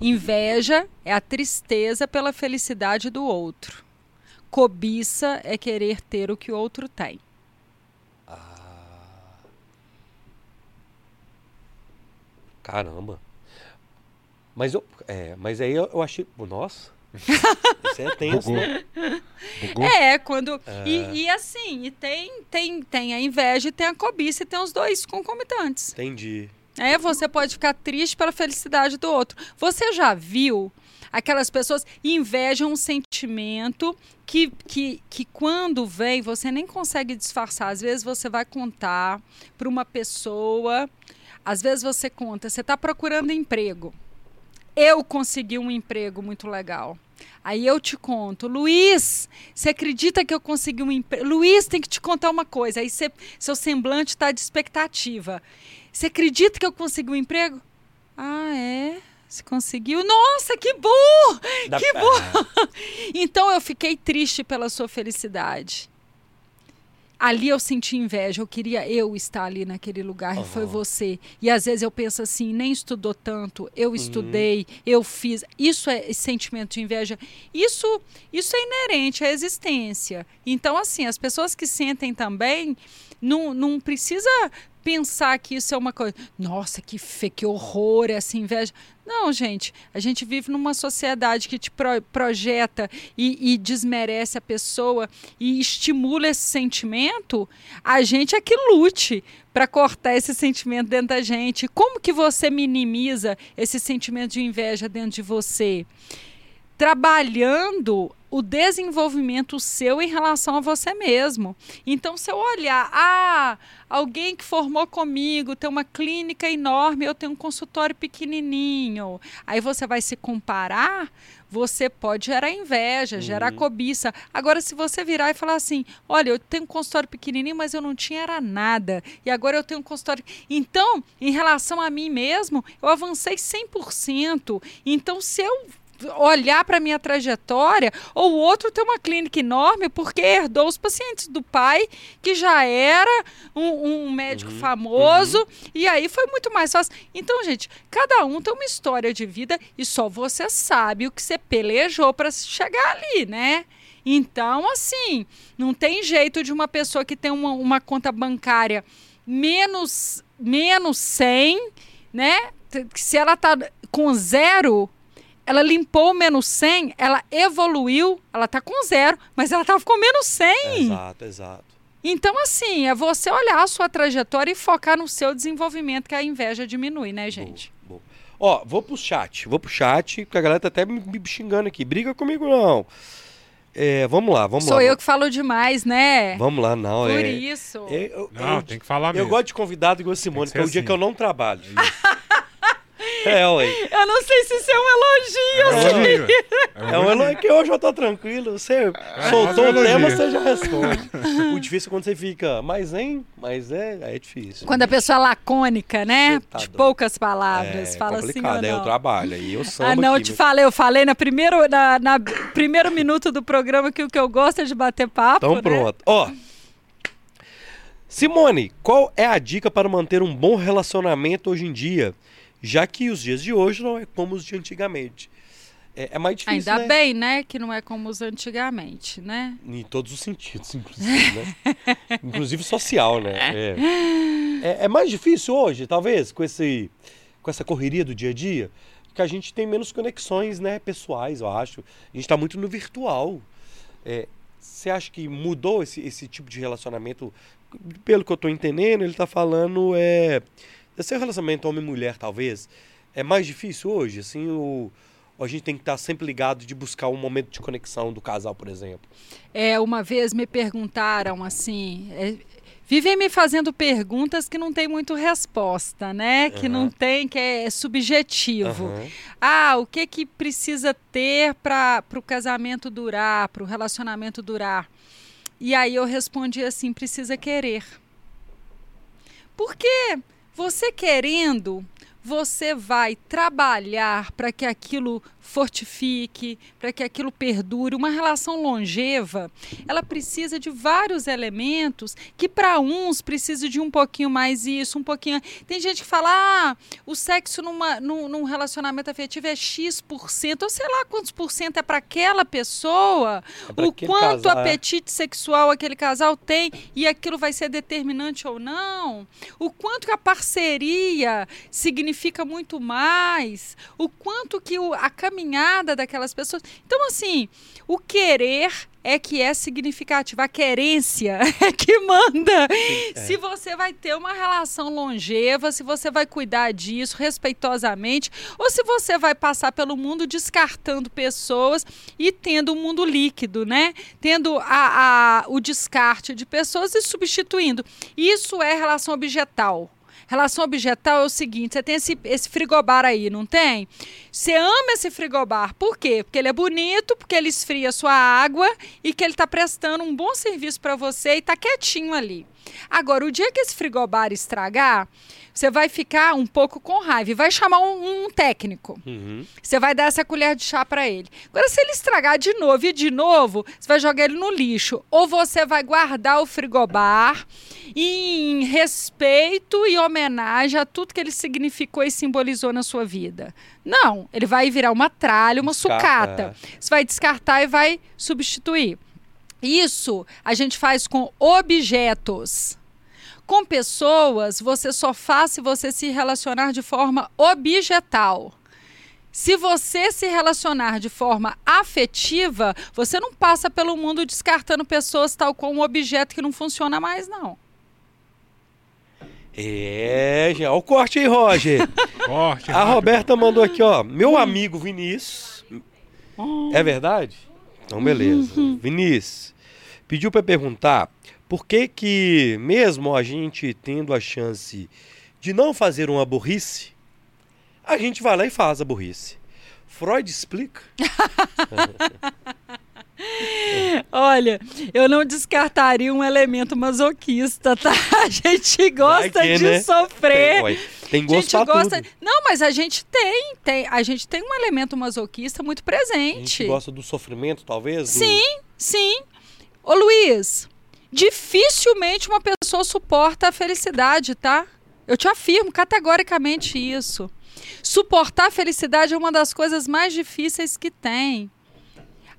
Inveja é a tristeza pela felicidade do outro. Cobiça é querer ter o que o outro tem. Caramba. Mas eu. É, mas aí eu, eu achei. Nossa. [laughs] Isso é tenso, Bugou. né? Bugou? É, quando. E, e assim, e tem, tem, tem a inveja e tem a cobiça e tem os dois concomitantes. Entendi. É, você pode ficar triste pela felicidade do outro. Você já viu aquelas pessoas invejam um sentimento que, que, que quando vem você nem consegue disfarçar. Às vezes você vai contar para uma pessoa, às vezes você conta, você está procurando emprego. Eu consegui um emprego muito legal. Aí eu te conto, Luiz, você acredita que eu consegui um emprego? Luiz, tem que te contar uma coisa. Aí cê, seu semblante está de expectativa. Você acredita que eu consegui um emprego? Ah, é? Você conseguiu? Nossa, que bom! Da- Que bom! [laughs] então eu fiquei triste pela sua felicidade. Ali eu senti inveja, eu queria eu estar ali naquele lugar e foi você. E às vezes eu penso assim, nem estudou tanto, eu estudei, eu fiz. Isso é sentimento de inveja. Isso, isso é inerente à existência. Então, assim, as pessoas que sentem também, não, não precisa pensar que isso é uma coisa. Nossa, que fe, que horror essa inveja. Não, gente, a gente vive numa sociedade que te pro- projeta e, e desmerece a pessoa e estimula esse sentimento. A gente é que lute para cortar esse sentimento dentro da gente. Como que você minimiza esse sentimento de inveja dentro de você? Trabalhando o desenvolvimento seu em relação a você mesmo. Então, se eu olhar, ah, alguém que formou comigo tem uma clínica enorme, eu tenho um consultório pequenininho. Aí você vai se comparar, você pode gerar inveja, gerar cobiça. Agora, se você virar e falar assim, olha, eu tenho um consultório pequenininho, mas eu não tinha era nada. E agora eu tenho um consultório. Então, em relação a mim mesmo, eu avancei 100%. Então, se eu olhar para minha trajetória, ou o outro tem uma clínica enorme porque herdou os pacientes do pai, que já era um, um médico famoso, e aí foi muito mais fácil. Então, gente, cada um tem uma história de vida e só você sabe o que você pelejou para chegar ali, né? Então, assim, não tem jeito de uma pessoa que tem uma, uma conta bancária menos, menos 100, né? Se ela tá com zero, ela limpou o menos 100, ela evoluiu, ela tá com zero, mas ela tava com menos 100. Exato, exato. Então, assim, é você olhar a sua trajetória e focar no seu desenvolvimento, que a inveja diminui, né, gente? Boa, boa. Ó, vou pro chat. Vou pro chat, porque a galera tá até me, me xingando aqui. Briga comigo, não. É, vamos lá, vamos Sou lá. eu que falo demais, né? Vamos lá, não. Por é, isso. é, eu, Não, eu- tem que falar eu mesmo. gosto de convidado igual a Simone, que que é o ser dia assim. que eu não trabalho. É, ué. Eu não sei se isso é um elogio. É um elogio. É um elogio que hoje eu tô tranquilo. Você soltou é um o tema, você já responde. o difícil é quando você fica, mas hein? Mas é, é difícil. Quando a pessoa é lacônica, né? Tá de doido. poucas palavras. é Fala assim complicado, ou aí eu não. trabalho, aí eu samba Ah, não, eu aqui, te meu- falei, eu falei na primeiro, na, na primeiro minuto do programa que o que eu gosto é de bater papo. Então né? pronto. Ó. Simone, qual é a dica para manter um bom relacionamento hoje em dia? Já que os dias de hoje não é como os de antigamente. É, é mais difícil, Ainda né? bem, né? Que não é como os antigamente, né? Em todos os sentidos, inclusive, né? [laughs] inclusive social, né? É. É, é mais difícil hoje, talvez, com, esse, com essa correria do dia a dia, que a gente tem menos conexões né, pessoais, eu acho. A gente está muito no virtual. É, Você acha que mudou esse, esse tipo de relacionamento? Pelo que eu estou entendendo, ele está falando é esse relacionamento homem-mulher, talvez, é mais difícil hoje, assim, o, a gente tem que estar sempre ligado de buscar um momento de conexão do casal, por exemplo. É, uma vez me perguntaram assim. é, vivem me fazendo perguntas que não tem muito resposta, né? Que não tem, que é subjetivo. Aham. Ah, o que que precisa ter para o casamento durar, para o relacionamento durar? E aí eu respondi assim: precisa querer. Porque você querendo, você vai trabalhar para que aquilo fortifique, para que aquilo perdure. Uma relação longeva, ela precisa de vários elementos que para uns precisa de um pouquinho mais isso, um pouquinho. Tem gente que fala, ah, o sexo numa, num, num relacionamento afetivo é X%, ou sei lá quantos por cento é para aquela pessoa, É o quanto casal, é. apetite sexual aquele casal tem e aquilo vai ser determinante ou não, o quanto que a parceria significa muito mais, o quanto que o- a caminhada daquelas pessoas. Então, assim, o querer é que é significativo, a querência [laughs] é que manda. é. Se você vai ter uma relação longeva, se você vai cuidar disso respeitosamente, ou se você vai passar pelo mundo descartando pessoas e tendo um mundo líquido, né? Tendo a, a- o descarte de pessoas e substituindo. Isso é relação objetal. Relação objetal é o seguinte: você tem esse, esse frigobar aí, não tem? Você ama esse frigobar. Por quê? Porque ele é bonito, porque ele esfria a sua água e que ele está prestando um bom serviço para você e está quietinho ali. Agora, o dia que esse frigobar estragar, você vai ficar um pouco com raiva e vai chamar um, um técnico. Uhum. Você vai dar essa colher de chá para ele. Agora, se ele estragar de novo e de novo, você vai jogar ele no lixo. Ou você vai guardar o frigobar em respeito e homenagem a tudo que ele significou e simbolizou na sua vida. Não, ele vai virar uma tralha, uma Descarta, sucata. Você vai descartar e vai substituir. Isso a gente faz com objetos. Com pessoas, você só faz se você se relacionar de forma objetal. Se você se relacionar de forma afetiva, você não passa pelo mundo descartando pessoas tal como um objeto que não funciona mais, não. É, já. Olha o corte aí, Roger. [laughs] Corte, A. Roberta mandou aqui, ó. Meu amigo Vinícius. É verdade? Então, beleza. Vinícius, pediu para perguntar por que que, mesmo a gente tendo a chance de não fazer uma burrice, a gente vai lá e faz a burrice. Freud explica? [laughs] Olha, eu não descartaria um elemento masoquista, tá? A gente gosta que, de né? sofrer. Tem, tem A gosto gente pra gosta. tudo. Não, mas a gente tem, tem, a gente tem um elemento masoquista muito A gente presente. gosta do sofrimento, talvez? do- Sim, sim. Ô Luiz, dificilmente uma pessoa suporta a felicidade, tá? Eu te afirmo categoricamente isso. Suportar a felicidade é uma das coisas mais difíceis que tem.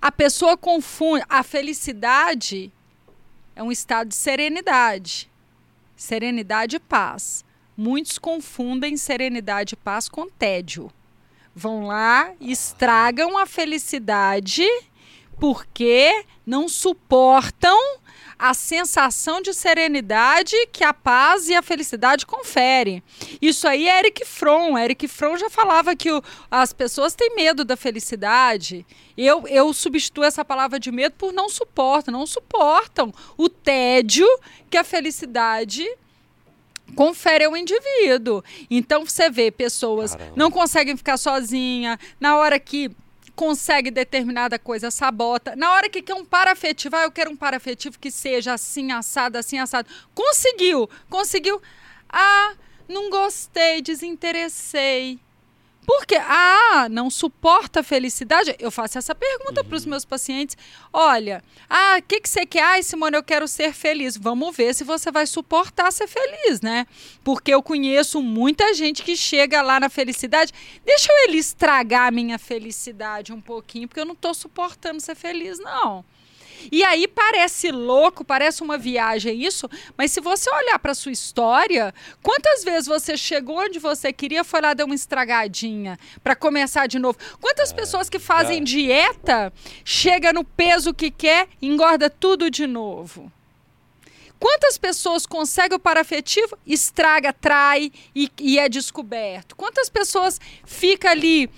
A pessoa confunde. A felicidade é um estado de serenidade. Serenidade e paz. Muitos confundem serenidade e paz com tédio. Vão lá, estragam a felicidade porque não suportam a sensação de serenidade que a paz e a felicidade conferem. Isso aí é Eric Fromm. Eric Fromm já falava que o- as pessoas têm medo da felicidade. Eu, eu substituo essa palavra de medo por não suportam. Não suportam o tédio que a felicidade confere ao indivíduo. Então você vê pessoas Caramba. não conseguem ficar sozinha, na hora que consegue determinada coisa, sabota. Na hora que quer um par afetivo, ah, eu quero um par afetivo que seja assim, assado, assim, assado. Conseguiu, conseguiu. Ah, não gostei, desinteressei. Por quê? Ah, não suporta a felicidade? Eu faço essa pergunta para os meus pacientes. Olha, ah, o que, que você quer? Ai, Simone, eu quero ser feliz. Vamos ver se você vai suportar ser feliz, né? Porque eu conheço muita gente que chega lá na felicidade. Deixa eu ele estragar a minha felicidade um pouquinho, porque eu não estou suportando ser feliz, não. E aí parece louco, parece uma viagem isso, mas se você olhar para sua história, quantas vezes você chegou onde você queria, foi lá deu uma estragadinha para começar de novo? Quantas pessoas que fazem é. dieta, chega no peso que quer, engorda tudo de novo? Quantas pessoas conseguem o parafetivo, estraga, trai e, e é descoberto? Quantas pessoas fica ali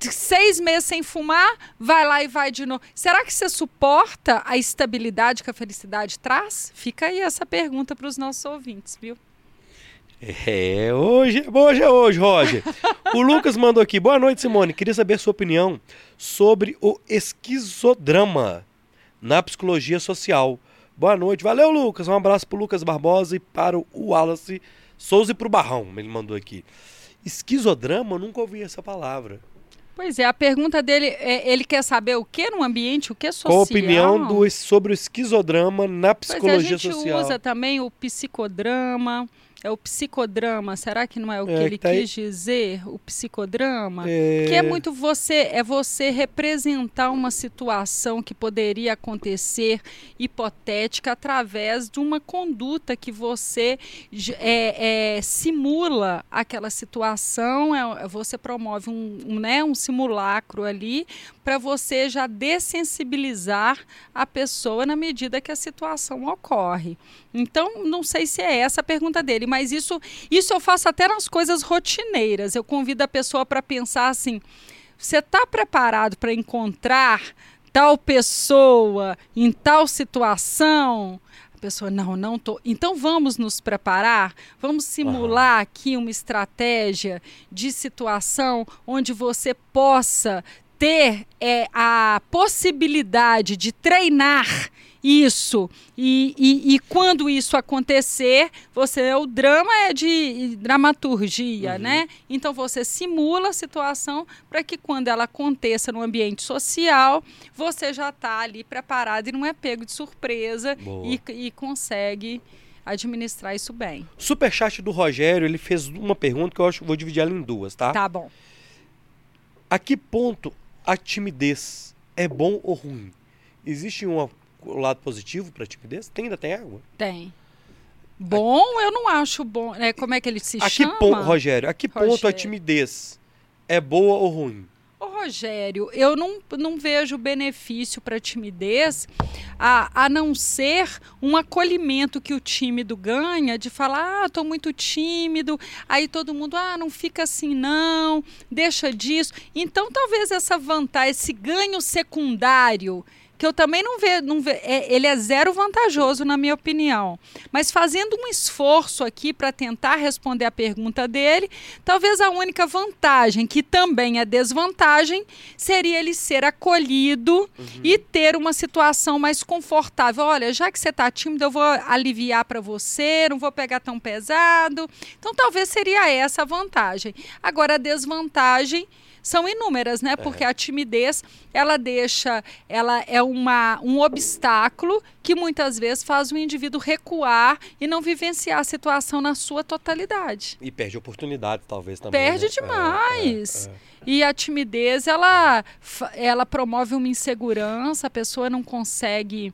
seis meses sem fumar, vai lá e vai de novo? Será que você suporta a estabilidade que a felicidade traz? Fica aí essa pergunta para os nossos ouvintes, viu? É, hoje, hoje é hoje, Roger. [laughs] O Lucas mandou aqui. Boa noite, Simone. Queria saber sua opinião sobre o esquizodrama na psicologia social. Boa noite. Valeu, Lucas. Um abraço pro Lucas Barbosa e para o Wallace Souza e pro Barrão. Ele mandou aqui. Esquizodrama, eu nunca ouvi essa palavra. Pois é, a pergunta dele é, ele quer saber o que no ambiente, o que social? Qual a opinião do, sobre o esquizodrama na Pois é, a psicologia gente social? usa também o psicodrama. É o psicodrama, será que não é o É, que ele que tá aí- quis dizer? O psicodrama? É, Que é muito você, é você representar uma situação que poderia acontecer hipotética através de uma conduta que você é, é, simula aquela situação, é, você promove um, um, né, um simulacro ali para você já dessensibilizar a pessoa na medida que a situação ocorre. Então, não sei se é essa a pergunta dele, mas isso, isso eu faço até nas coisas rotineiras. Eu convido a pessoa para pensar assim: você está preparado para encontrar tal pessoa em tal situação? A pessoa, não, não tô. Então vamos nos preparar, vamos simular aqui uma estratégia de situação onde você possa ter é, a possibilidade de treinar isso e, e, e, quando isso acontecer, você o drama é de dramaturgia, uhum. né? Então você simula a situação para que quando ela aconteça no ambiente social, você já está ali preparado e não é pego de surpresa e, e consegue administrar isso bem. Superchat do Rogério, ele fez uma pergunta que eu acho que vou dividir ela em duas, tá? Tá bom. A que ponto a timidez é bom ou ruim? Existe um lado positivo para a timidez? Tem, ainda tem água? Tem. Bom, eu não acho bom. É, como é que ele se a chama? Que ponto, Rogério, a que Rogério. ponto a timidez é boa ou ruim? Ô, Rogério, eu não, não vejo benefício para a timidez a, a não ser um acolhimento que o tímido ganha de falar, ah, estou muito tímido, aí todo mundo, ah, não fica assim não, deixa disso. Então, talvez essa vantagem, esse ganho secundário que eu também não vejo, não ve, é, ele é zero vantajoso na minha opinião. Mas fazendo um esforço aqui para tentar responder a pergunta dele, talvez a única vantagem, que também é desvantagem, seria ele ser acolhido uhum. e ter uma situação mais confortável. Olha, já que você está tímido, eu vou aliviar para você, não vou pegar tão pesado. Então talvez seria essa a vantagem. Agora a desvantagem são inúmeras, né? Porque é. a timidez, ela deixa, ela é uma, um obstáculo que muitas vezes faz o indivíduo recuar e não vivenciar a situação na sua totalidade. E perde oportunidade, talvez também. Perde né? demais. É, é, é. e a timidez, ela, ela promove uma insegurança, a pessoa não consegue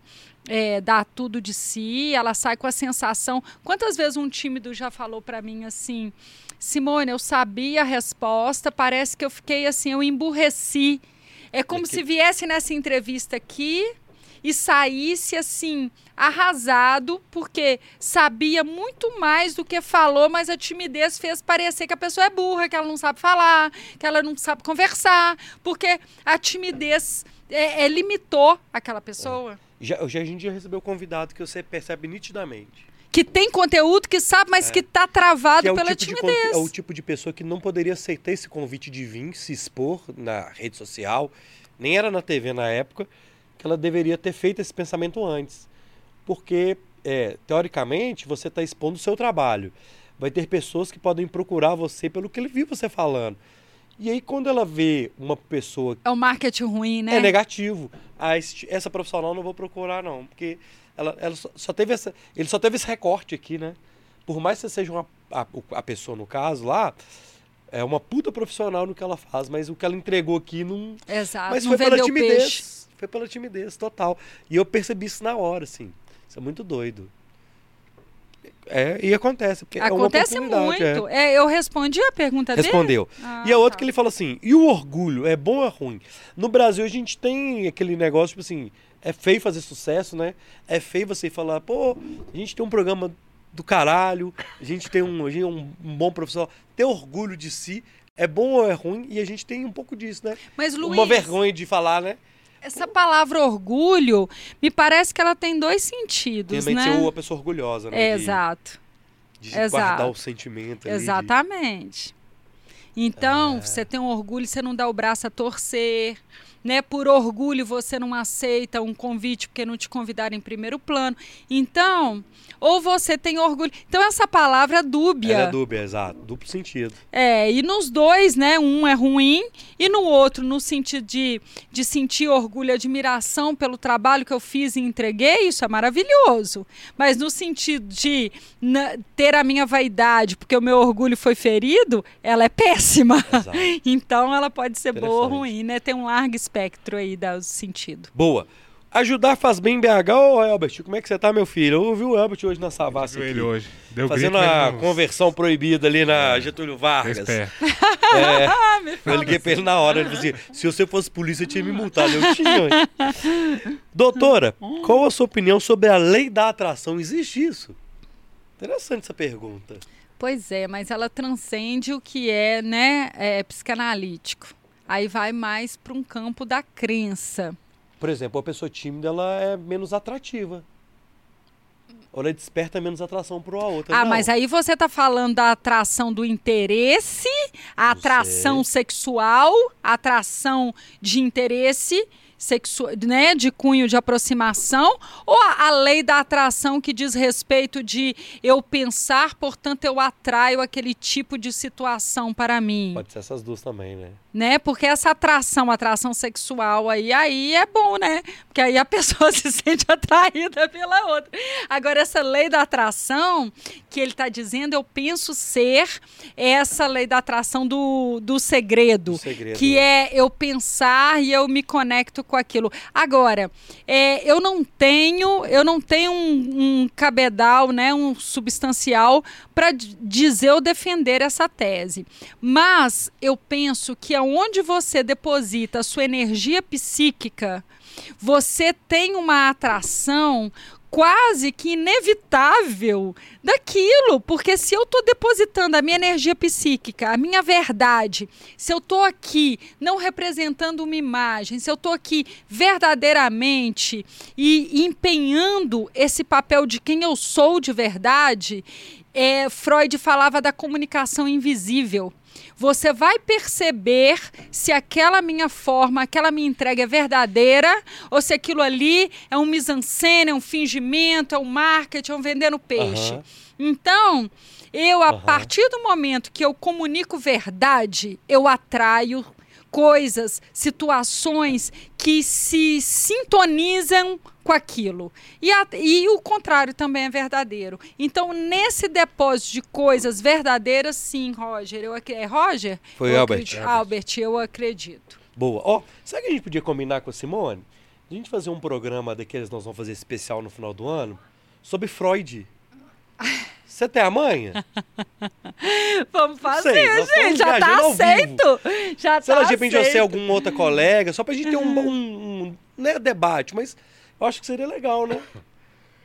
é, dar tudo de si, ela sai com a sensação. Quantas vezes um tímido já falou para mim assim: Simone, eu sabia a resposta, parece que eu fiquei assim, eu emburreci. É como é que... se viesse nessa entrevista aqui e saísse assim, arrasado, porque sabia muito mais do que falou, mas a timidez fez parecer que a pessoa é burra, que ela não sabe falar, que ela não sabe conversar, porque a timidez é, é limitou aquela pessoa. É. Já, já a gente já recebeu convidado que você percebe nitidamente que tem conteúdo, que sabe, mas é. que está travado que é pela tipo timidez. De, é o tipo de pessoa que não poderia aceitar esse convite de vir se expor na rede social, nem era na TV na época, que ela deveria ter feito esse pensamento antes. Porque, é, teoricamente, você está expondo o seu trabalho. Vai ter pessoas que podem procurar você pelo que ele viu você falando. E aí, quando ela vê uma pessoa. É o marketing ruim, né? É negativo. Ah, essa profissional não vou procurar, não. Porque ela, ela só, só, teve essa, ele só teve esse recorte aqui, né? Por mais que você seja uma, a, a pessoa no caso lá, é uma puta profissional no que ela faz, mas o que ela entregou aqui não. Exato. Mas foi pela timidez. Peixe. Foi pela timidez total. E eu percebi isso na hora, assim. Isso é muito doido. É, e acontece. Porque acontece é muito. É. é. eu respondi a pergunta Respondeu. dele. Respondeu. Ah, e a outra tá. que ele fala assim: e o orgulho é bom ou é ruim? No Brasil a gente tem aquele negócio, tipo assim, é feio fazer sucesso, né? É feio você falar, pô, a gente tem um programa do caralho, a gente tem um, gente é um, bom profissional. Ter orgulho de si é bom ou é ruim? E a gente tem um pouco disso, né? Mas, Luiz, Uma vergonha de falar, né? Essa palavra orgulho, me parece que ela tem dois sentidos, Também né? ser uma pessoa orgulhosa, né? É, de, exato. De exato. guardar o sentimento ali. Exatamente. De... Então, é... você tem um orgulho, você não dá o braço a torcer, né? Por orgulho você não aceita um convite porque não te convidaram em primeiro plano. Então, ou você tem orgulho. Então essa palavra é dúbia. Ela é dúbia, exato, duplo sentido. É, e nos dois, né, um é ruim e no outro no sentido de, de sentir orgulho e admiração pelo trabalho que eu fiz e entreguei, isso é maravilhoso. Mas no sentido de na, ter a minha vaidade, porque o meu orgulho foi ferido, ela é péssima. Exato. [laughs] então ela pode ser boa ou ruim, né? Tem um largo espectro aí do sentido. Boa. Ajudar faz bem BH, ô Elbert, como é que você tá, meu filho? Eu ouvi o Elbert hoje na Savassi aqui. ele hoje. Deu fazendo a conversão proibida ali na é. Getúlio Vargas. É, [laughs] eu liguei pra ele na hora, ele falou assim, se você fosse polícia, eu tinha me multado. Eu tinha. Doutora, qual a sua opinião sobre a lei da atração? Existe isso? Interessante essa pergunta. Pois é, mas ela transcende o que é, né, é, psicanalítico. Aí vai mais para um campo da crença. Por exemplo, a pessoa tímida ela é menos atrativa. ou ela desperta menos atração para a outra. Ah, não. mas aí você tá falando da atração do interesse, a atração sexual, a atração de interesse sexual, né, de cunho de aproximação, ou a, a lei da atração que diz respeito de eu pensar, portanto eu atraio aquele tipo de situação para mim, Pode ser essas duas também, né? Né? Porque essa atração, atração sexual aí, aí é bom, né? Porque aí a [laughs] pessoa se sente atraída pela outra. Agora essa lei da atração que ele está dizendo, eu penso ser essa lei da atração do, do segredo, Do segredo. que é eu pensar e eu me conecto com aquilo. Agora, é, eu não tenho, eu não tenho um, um cabedal, né, um substancial para dizer ou defender essa tese. Mas eu penso que aonde você deposita a sua energia psíquica, você tem uma atração quase que inevitável daquilo, porque se eu estou depositando a minha energia psíquica, a minha verdade, se eu estou aqui não representando uma imagem, se eu estou aqui verdadeiramente e empenhando esse papel de quem eu sou de verdade, é, Freud falava da comunicação invisível. Você vai perceber se aquela minha forma, aquela minha entrega é verdadeira ou se aquilo ali é um mise-en-scène, é um fingimento, é um marketing, é um vendendo peixe. Aham. Então, eu, a Aham. partir do momento que eu comunico verdade, eu atraio coisas, situações que se sintonizam com aquilo. E, a- e o contrário também é verdadeiro. Então, nesse depósito de coisas verdadeiras, sim, Roger. Eu, é Roger? Foi Eu Albert. acredito- Albert, eu acredito. Boa. Ó, sabe que a gente podia combinar com a Simone? A gente fazer um programa daqueles que nós vamos fazer especial no final do ano sobre Freud. Você tem a manha? [laughs] Vamos fazer, sei, gente. Já tá aceito. Já Se ela tá de repente você aceito. é alguma outra colega, só pra gente ter um, [laughs] um, um não é debate, mas eu acho que seria legal, né?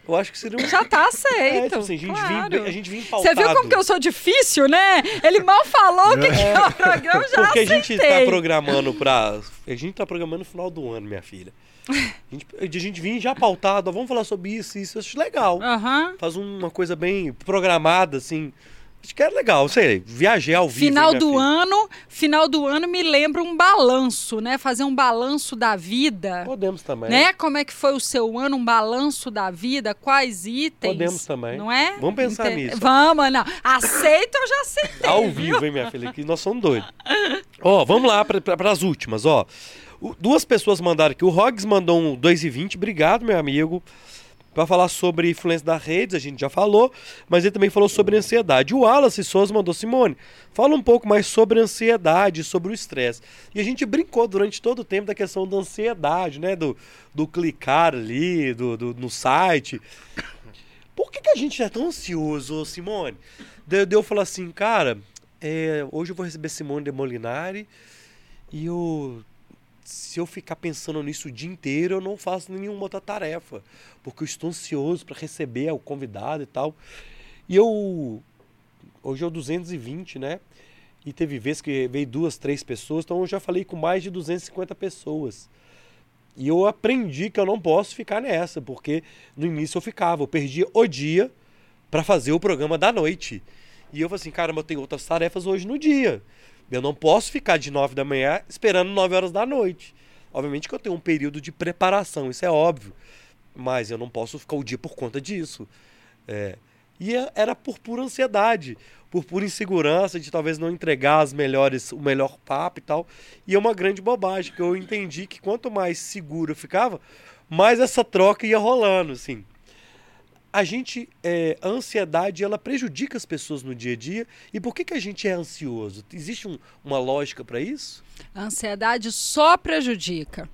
Eu acho que seria um. Já tá É, aceito. tipo assim, a gente claro. vinha, a gente vinha Você pautado. viu como que eu sou difícil, né? Ele mal falou o que, que [laughs] é o programa, já Porque a gente tá aceitei. programando pra. A gente tá programando no final do ano, minha filha. A gente, a gente vinha já pautado, ó, vamos falar sobre isso, isso, eu acho legal. Aham. Faz uma coisa bem programada, assim. Acho que é legal, sei, viajei ao vivo. Final hein, minha do filha? ano, final do ano me lembra um balanço, né? Fazer um balanço da vida. Podemos também. Né? Como é que foi o seu ano, um balanço da vida, quais itens. Podemos também. Não é? Vamos pensar nisso. Vamos, não. Aceito, eu já aceitei. Ao vivo, hein, minha filha? Que nós somos doidos. Ó, vamos lá para as últimas, ó. O- duas pessoas mandaram aqui. O Rogs mandou um 2,20. Obrigado, meu amigo. Para falar sobre influência das redes, a gente já falou, mas ele também falou sobre ansiedade. O Wallace Souza mandou, Simone, fala um pouco mais sobre ansiedade, sobre o estresse. E a gente brincou durante todo o tempo da questão da ansiedade, né? Do, do clicar ali, do, do- no site. Por que, que a gente é tão ansioso, Simone? Daí daí eu falo assim, cara, é, hoje eu vou receber Simone de Molinari e eu, se eu ficar pensando nisso o dia inteiro, eu não faço nenhuma outra tarefa, porque eu estou ansioso para receber o convidado e tal. E eu, hoje é o 220, né? E teve vezes que veio duas, três pessoas, então eu já falei com mais de 250 pessoas. E eu aprendi que eu não posso ficar nessa, porque no início eu ficava, eu perdia o dia para fazer o programa da noite. E eu falei assim, caramba, eu tenho outras tarefas hoje no dia. Eu não posso ficar de 9 da manhã esperando 9 horas da noite. Obviamente que eu tenho um período de preparação, isso é óbvio. Mas eu não posso ficar o dia por conta disso. É. E é- era por pura ansiedade, por pura insegurança de talvez não entregar as melhores, o melhor papo e tal. E é uma grande bobagem, que eu entendi que quanto mais seguro eu ficava, mais essa troca ia rolando, assim. A gente, é, a ansiedade, ela prejudica as pessoas no dia a dia. E por que, que a gente é ansioso? Existe um- uma lógica para isso? A ansiedade só prejudica.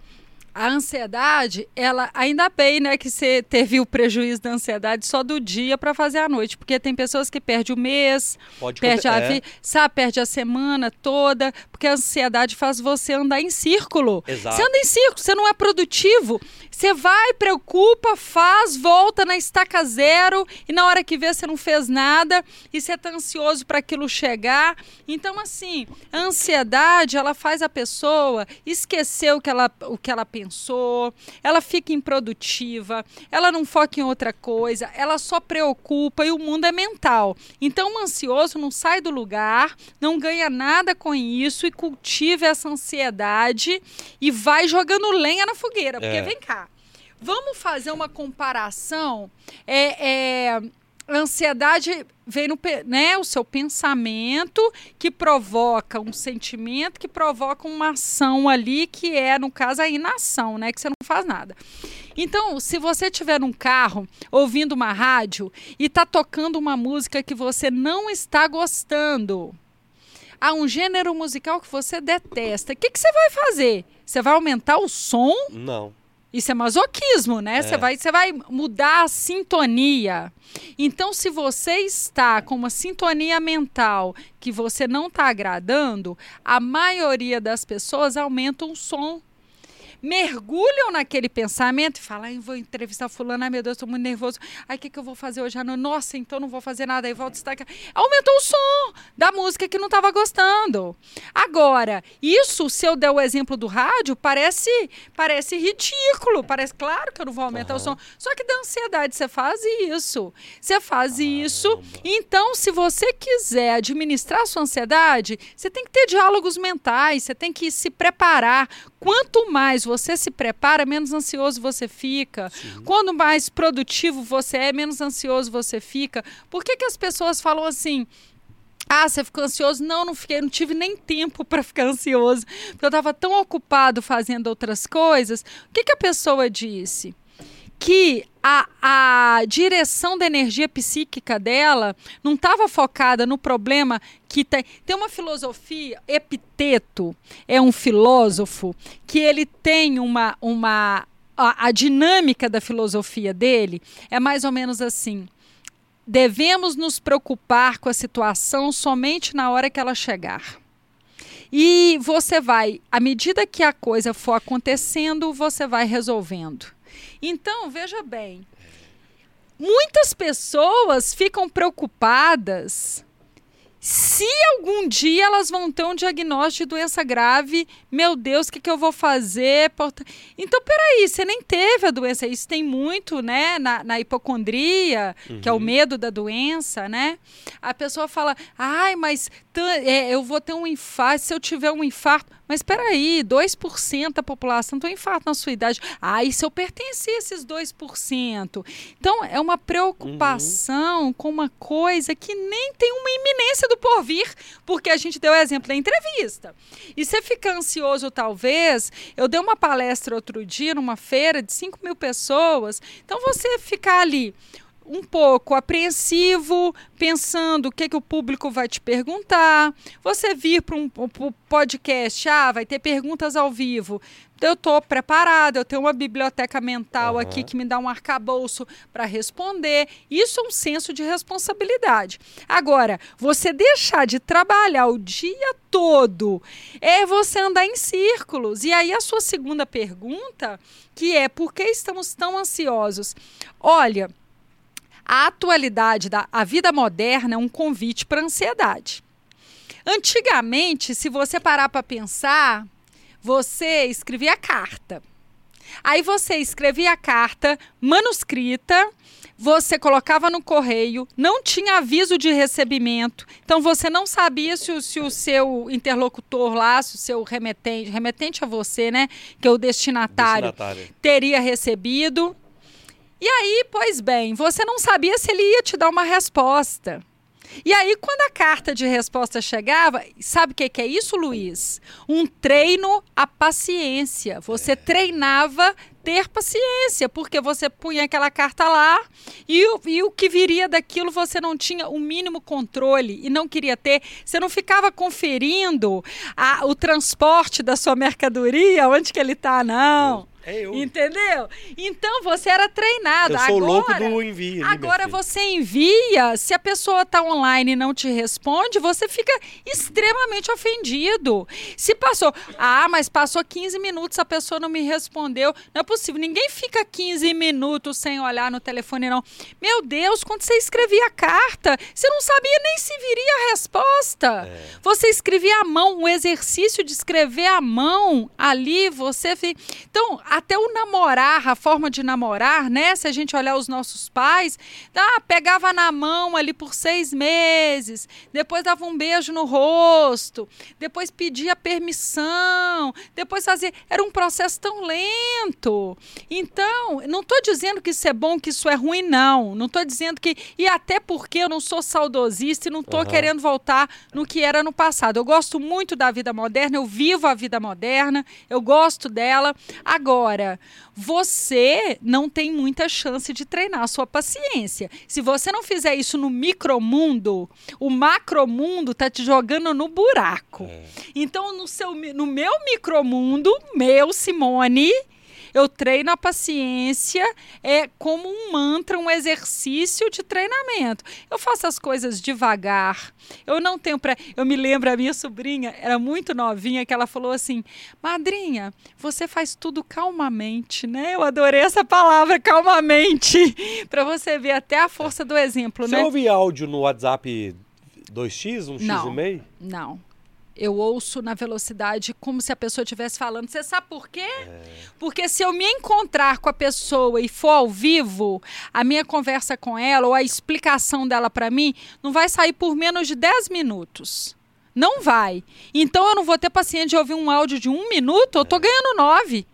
A ansiedade, ela ainda bem, né, que você teve o prejuízo da ansiedade só do dia para fazer a noite, porque tem pessoas que perdem o mês, Pode perde a aconte- é. vida, sabe, perde a semana toda, porque a ansiedade faz você andar em círculo. Exato. Você anda em círculo, você não é produtivo. Você vai, preocupa, faz, volta na estaca zero e na hora que vê você não fez nada e você tá ansioso para aquilo chegar. Então, assim, a ansiedade, ela faz a pessoa esquecer o que ela, o que ela pensou, ela fica improdutiva, ela não foca em outra coisa, ela só preocupa e o mundo é mental. Então, um ansioso não sai do lugar, não ganha nada com isso e cultiva essa ansiedade e vai jogando lenha na fogueira. Porque É. vem cá, vamos fazer uma comparação. É, é, a ansiedade vem no né, o seu pensamento que provoca um sentimento que provoca uma ação ali que é no caso a inação, né, que você não faz nada. Então, se você estiver num carro ouvindo uma rádio e tá tocando uma música que você não está gostando, há um gênero musical que você detesta, o que, que você vai fazer? Você vai aumentar o som? Não. Isso é masoquismo, né? Você É. vai, você vai mudar a sintonia. Então, se você está com uma sintonia mental que você não está agradando, a maioria das pessoas aumentam o som. Mergulham naquele pensamento e falam, ai, vou entrevistar fulano, ai meu Deus, estou muito nervoso. Ai, o que, que eu vou fazer hoje à noite? Nossa, então não vou fazer nada. Aí volta a destacar. Aumentou o som da música que não estava gostando. Agora, isso, se eu der o exemplo do rádio, parece, parece ridículo. Parece, claro que eu não vou aumentar o som. Só que da ansiedade você faz isso. Você faz isso. Então, se você quiser administrar sua ansiedade, você tem que ter diálogos mentais, você tem que se preparar. Quanto mais você se prepara, menos ansioso você fica. Quanto mais produtivo você é, menos ansioso você fica. Por que, que as pessoas falam assim? Ah, você ficou ansioso? Não, não fiquei, não tive nem tempo para ficar ansioso, porque eu estava tão ocupado fazendo outras coisas. O que, que a pessoa disse? Que a, a direção da energia psíquica dela não estava focada no problema que tem. Tem uma filosofia, Epiteto é um filósofo que ele tem uma. uma a, a dinâmica da filosofia dele é mais ou menos assim devemos nos preocupar com a situação somente na hora que ela chegar. E você vai, à medida que a coisa for acontecendo, você vai resolvendo. Então, veja bem, muitas pessoas ficam preocupadas se algum dia elas vão ter um diagnóstico de doença grave, meu Deus, o que, que eu vou fazer? Então, peraí, você nem teve a doença. Isso tem muito, né, na, na hipocondria, que é o medo da doença, né? A pessoa fala, ai, mas é, eu vou ter um infarto, se eu tiver um infarto. Mas peraí, 2% da população tem um infarto na sua idade. Ah, e se eu pertencer a esses 2%? Então, é uma preocupação com uma coisa que nem tem uma iminência do porvir, porque a gente deu o exemplo da entrevista. E você fica ansioso, talvez. Eu dei uma palestra outro dia numa feira de 5 mil pessoas. Então, você ficar ali um pouco apreensivo, pensando o que, que o público vai te perguntar. Você vir para um, um- podcast, ah, vai ter perguntas ao vivo. Eu estou preparada, eu tenho uma biblioteca mental Aham. aqui que me dá um arcabouço para responder. Isso é um senso de responsabilidade. Agora, você deixar de trabalhar o dia todo é você andar em círculos. E aí, a sua segunda pergunta, que é por que estamos tão ansiosos? Olha, a atualidade da a vida moderna é um convite para ansiedade. Antigamente, se você parar para pensar, você escrevia carta. Aí você escrevia a carta manuscrita, você colocava no correio, não tinha aviso de recebimento, então você não sabia se o, se o seu interlocutor lá, se o seu remetente, remetente a você, né, que é o destinatário, Destinatário. teria recebido. E aí, pois bem, você não sabia se ele ia te dar uma resposta. E aí, quando a carta de resposta chegava, sabe o que, que é isso, Luiz? Um treino à paciência. Você treinava ter paciência, porque você punha aquela carta lá e o, e o que viria daquilo você não tinha o mínimo controle e não queria ter. Você não ficava conferindo a- o transporte da sua mercadoria, onde que ele está, não. É eu. Entendeu? Então você era treinado. Eu sou o louco Agora- do envio. ali, Agora você envia, se a pessoa está online e não te responde, você fica extremamente ofendido. Se passou, ah, mas passou 15 minutos, a pessoa não me respondeu. Não é possível, ninguém fica 15 minutos sem olhar no telefone, não. Meu Deus, quando você escrevia a carta, você não sabia nem se viria a resposta. É. Você escrevia à mão, o exercício de escrever à mão ali, você. Então, Até o namorar, a forma de namorar, né? Se a gente olhar os nossos pais, ah, pegava na mão ali por seis meses, depois dava um beijo no rosto, depois pedia permissão, depois fazia. Era um processo tão lento. Então, não estou dizendo que isso é bom, que isso é ruim, não. Não estou dizendo que. E até porque eu não sou saudosista e não estou uhum. querendo voltar no que era no passado. Eu gosto muito da vida moderna, eu vivo a vida moderna, eu gosto dela. Agora, você não tem muita chance de treinar a sua paciência. Se você não fizer isso no micromundo, o macromundo tá te jogando no buraco. É. Então, no, seu, no meu micromundo, meu, Simone, eu treino a paciência é como um mantra, um exercício de treinamento. Eu faço as coisas devagar. Eu não tenho para. Eu me lembro a minha sobrinha era muito novinha que ela falou assim: "Madrinha, você faz tudo calmamente, né?" Eu adorei essa palavra calmamente, [laughs] para você ver até a força do exemplo, você né? Você ouve áudio no WhatsApp 2x, um não, x e meio? Não eu ouço na velocidade como se a pessoa estivesse falando. Você sabe por quê? É. Porque se eu me encontrar com a pessoa e for ao vivo, a minha conversa com ela ou a explicação dela para mim não vai sair por menos de 10 minutos. Não vai. Então eu não vou ter paciência de ouvir um áudio de um minuto, eu tô é. ganhando nove.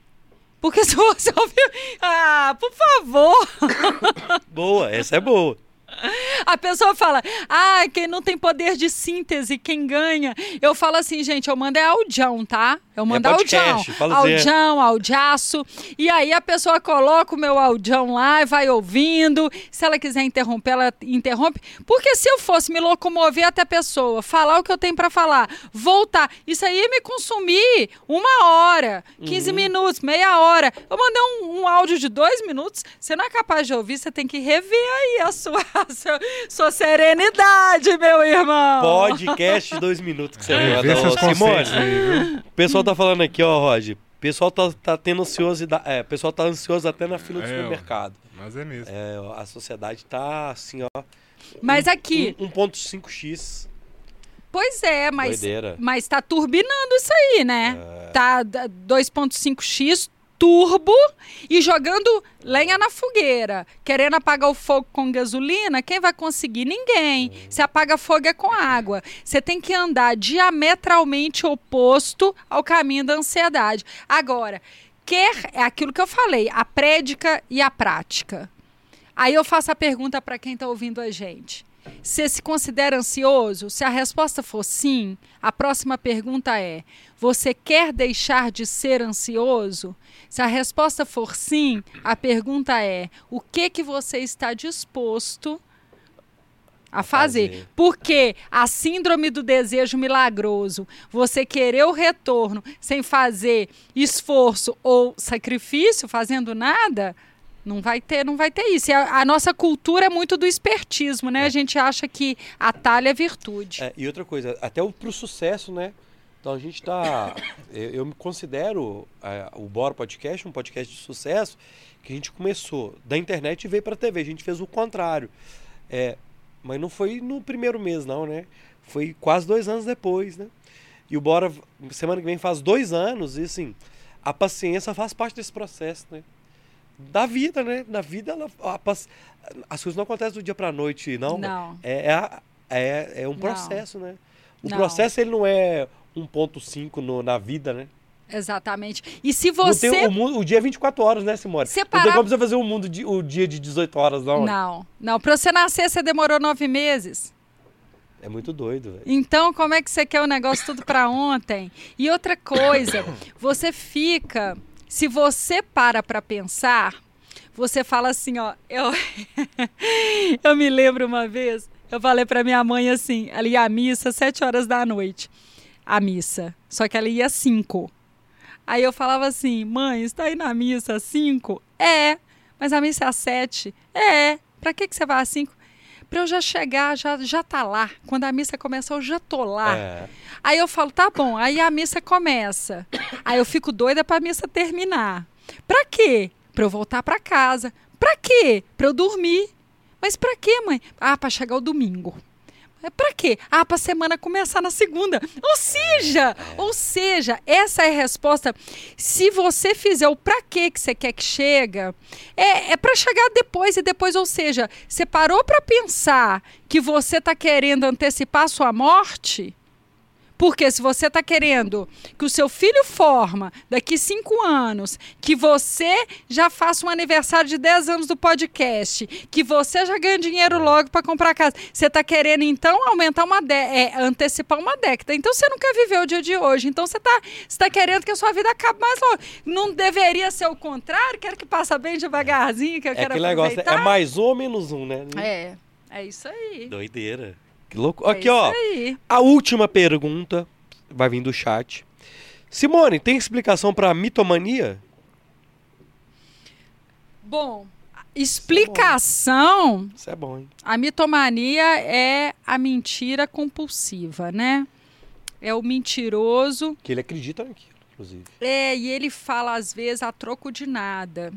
Porque [laughs] se você ouvir. Ah, por favor! [laughs] boa, essa é boa. A pessoa fala, ah, quem não tem poder de síntese, quem ganha. Eu falo assim, gente, eu mando é audião, tá? Eu mando é audião. Audião, audiaço. E aí a pessoa coloca o meu audião lá e vai ouvindo. Se ela quiser interromper, ela interrompe. Porque se eu fosse me locomover até a pessoa, falar o que eu tenho para falar, voltar, isso aí ia me consumir uma hora, 15 uhum. minutos, meia hora. Eu mandei um, um áudio de dois minutos, você não é capaz de ouvir, você tem que rever aí a sua [laughs] sua, sua serenidade, meu irmão. Podcast de dois minutos que você é, viu. Simone, o pessoal tá falando aqui, ó, Roger. O pessoal tá, tá tendo ansiosidade. É, o pessoal tá ansioso até na fila do é, supermercado. Mas é mesmo. É, a sociedade tá assim, ó. Mas um, aqui. 1.5x. Pois é, mas, Doideira. mas tá turbinando isso aí, né? É. Tá 2.5x turbo e jogando lenha na fogueira, querendo apagar o fogo com gasolina, quem vai conseguir? Ninguém. Se apaga fogo é com água. Você tem que andar diametralmente oposto ao caminho da ansiedade. Agora, quer é aquilo que eu falei, a prédica e a prática. Aí eu faço a pergunta para quem está ouvindo a gente. Você se considera ansioso? Se a resposta for sim, a próxima pergunta é: você quer deixar de ser ansioso? Se a resposta for sim, a pergunta é: o que que você está disposto a fazer. fazer. Porque a síndrome do desejo milagroso, você querer o retorno sem fazer esforço ou sacrifício, fazendo nada, não vai ter, não vai ter isso. A, a, nossa cultura é muito do espertismo, né? É. A gente acha que atalho é virtude. É, e outra coisa, até para o sucesso, né? Então a gente está. [coughs] eu, eu, me considero é, o Bora Podcast um podcast de sucesso que a gente começou da internet e veio para a TV. A gente fez o contrário. É, mas não foi no primeiro mês, não, né? Foi quase dois anos depois, né? E o Bora, semana que vem, faz dois anos, e assim, a paciência faz parte desse processo, né? Da vida, né? Na vida, ela, a, as coisas não acontecem do dia para noite, não. Não. É, é, é, é um processo, não. né? O não. processo, ele não é 1.5 na vida, né? Exatamente. E se você. Tem, o, mundo, o dia é 24 horas, né, Simone? Separar... Não tem como você fazer o, mundo de, o dia de 18 horas, não. Não. Não. Pra você nascer, você demorou nove meses. É muito doido. Véio. Então, como é que você quer o negócio tudo para ontem? E outra coisa, [coughs] você fica se você para para pensar, você fala assim, ó, eu [laughs] eu me lembro uma vez, eu falei para minha mãe assim, ela ia à missa sete horas da noite, a missa, só que ela ia às cinco. Aí eu falava assim, mãe, está aí na missa às cinco? É, mas a missa é às sete. É, para que, que você vai às cinco? Para eu já chegar, já, já tá lá. Quando a missa começa, eu já tô lá. É. Aí eu falo, tá bom, aí a missa começa. Aí eu fico doida para a missa terminar. Para quê? Para eu voltar para casa. Para quê? Para eu dormir. Mas para quê, mãe? Ah, para chegar o domingo. É pra quê? Ah, pra semana começar na segunda. Ou seja, ou seja, essa é a resposta. Se você fizer o pra quê que você quer que chega, é, é para chegar depois e depois, ou seja, você parou para pensar que você tá querendo antecipar a sua morte? Porque se você está querendo que o seu filho forma daqui cinco anos, que você já faça um aniversário de 10 anos do podcast, que você já ganhe dinheiro logo para comprar casa, você está querendo então aumentar uma é, antecipar uma década. Então você não quer viver o dia de hoje. Então você está tá querendo que a sua vida acabe mais logo. Não deveria ser o contrário? Quero que passe bem devagarzinho, que eu é quero aquele aproveitar. negócio, é mais um ou menos um, né? É, é isso aí. Doideira. Que louco. É Aqui, isso ó. aí. A última pergunta vai vir do chat. Simone, tem explicação pra mitomania? Bom, explicação. Isso é bom, hein? A mitomania é a mentira compulsiva, né? É o mentiroso. Que ele acredita naquilo, inclusive. É, e ele fala às vezes a troco de nada.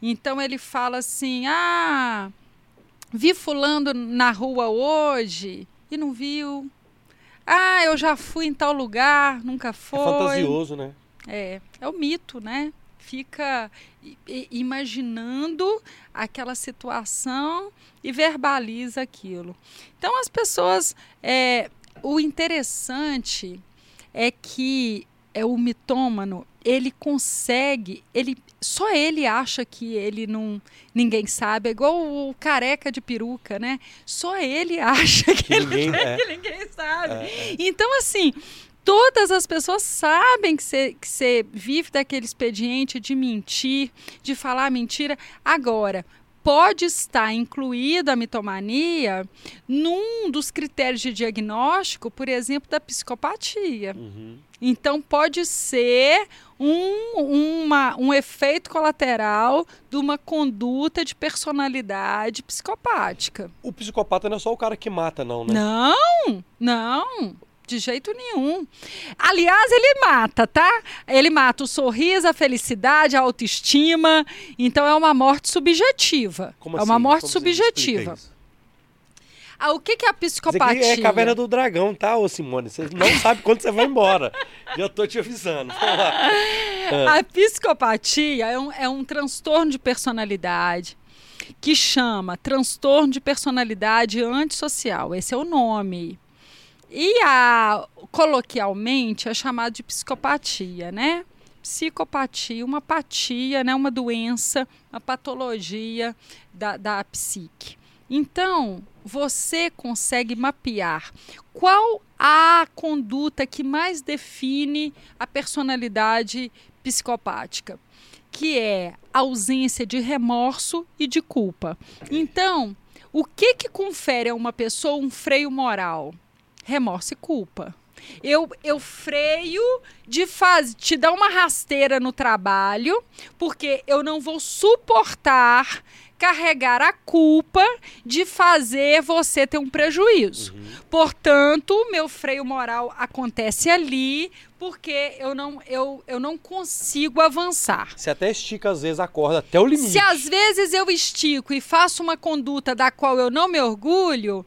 Então ele fala assim: ah, vi fulano na rua hoje e não viu. Ah, eu já fui em tal lugar, nunca foi. É fantasioso, né? É, é o mito, né? Fica imaginando aquela situação e verbaliza aquilo. Então as pessoas, é, o interessante é que é o mitômano, ele consegue, ele só ele acha que ele não ninguém sabe, é igual o careca de peruca, né? Só ele [laughs] acha que, Que ele ninguém- tem, é. que ninguém sabe. É, é. Então, assim, todas as pessoas sabem que você vive daquele expediente de mentir, de falar mentira. Agora, pode estar incluída a mitomania num dos critérios de diagnóstico, por exemplo, da psicopatia. Uhum. Então, pode ser um, uma- um efeito colateral de uma conduta de personalidade psicopática. O psicopata não é só o cara que mata, não, né? Não, não, de jeito nenhum. Aliás, ele mata, tá? Ele mata o sorriso, a felicidade, a autoestima. Então é uma morte subjetiva. Como é assim? uma morte Como subjetiva. Ah, o que, que é a Isso psicopatia? é caverna do dragão, tá, ô Simone? Você não [laughs] sabe quando você vai embora. Já tô te avisando. [laughs] A psicopatia é um, é um transtorno de personalidade que chama transtorno de personalidade antissocial. Esse é o nome. E a, coloquialmente é chamado de psicopatia, né? Psicopatia, uma apatia, né? uma doença, uma patologia da, da psique. Então, você consegue mapear qual a conduta que mais define a personalidade psicopática, que é ausência de remorso e de culpa. Então, o que que confere a uma pessoa um freio moral? Remorso e culpa. Eu, eu freio de faz, te dar uma rasteira no trabalho, porque eu não vou suportar carregar a culpa de fazer você ter um prejuízo. Portanto, meu freio moral acontece ali, porque eu não, eu, eu não consigo avançar. Você até estica, às vezes, a corda até o limite. Se às vezes eu estico e faço uma conduta da qual eu não me orgulho,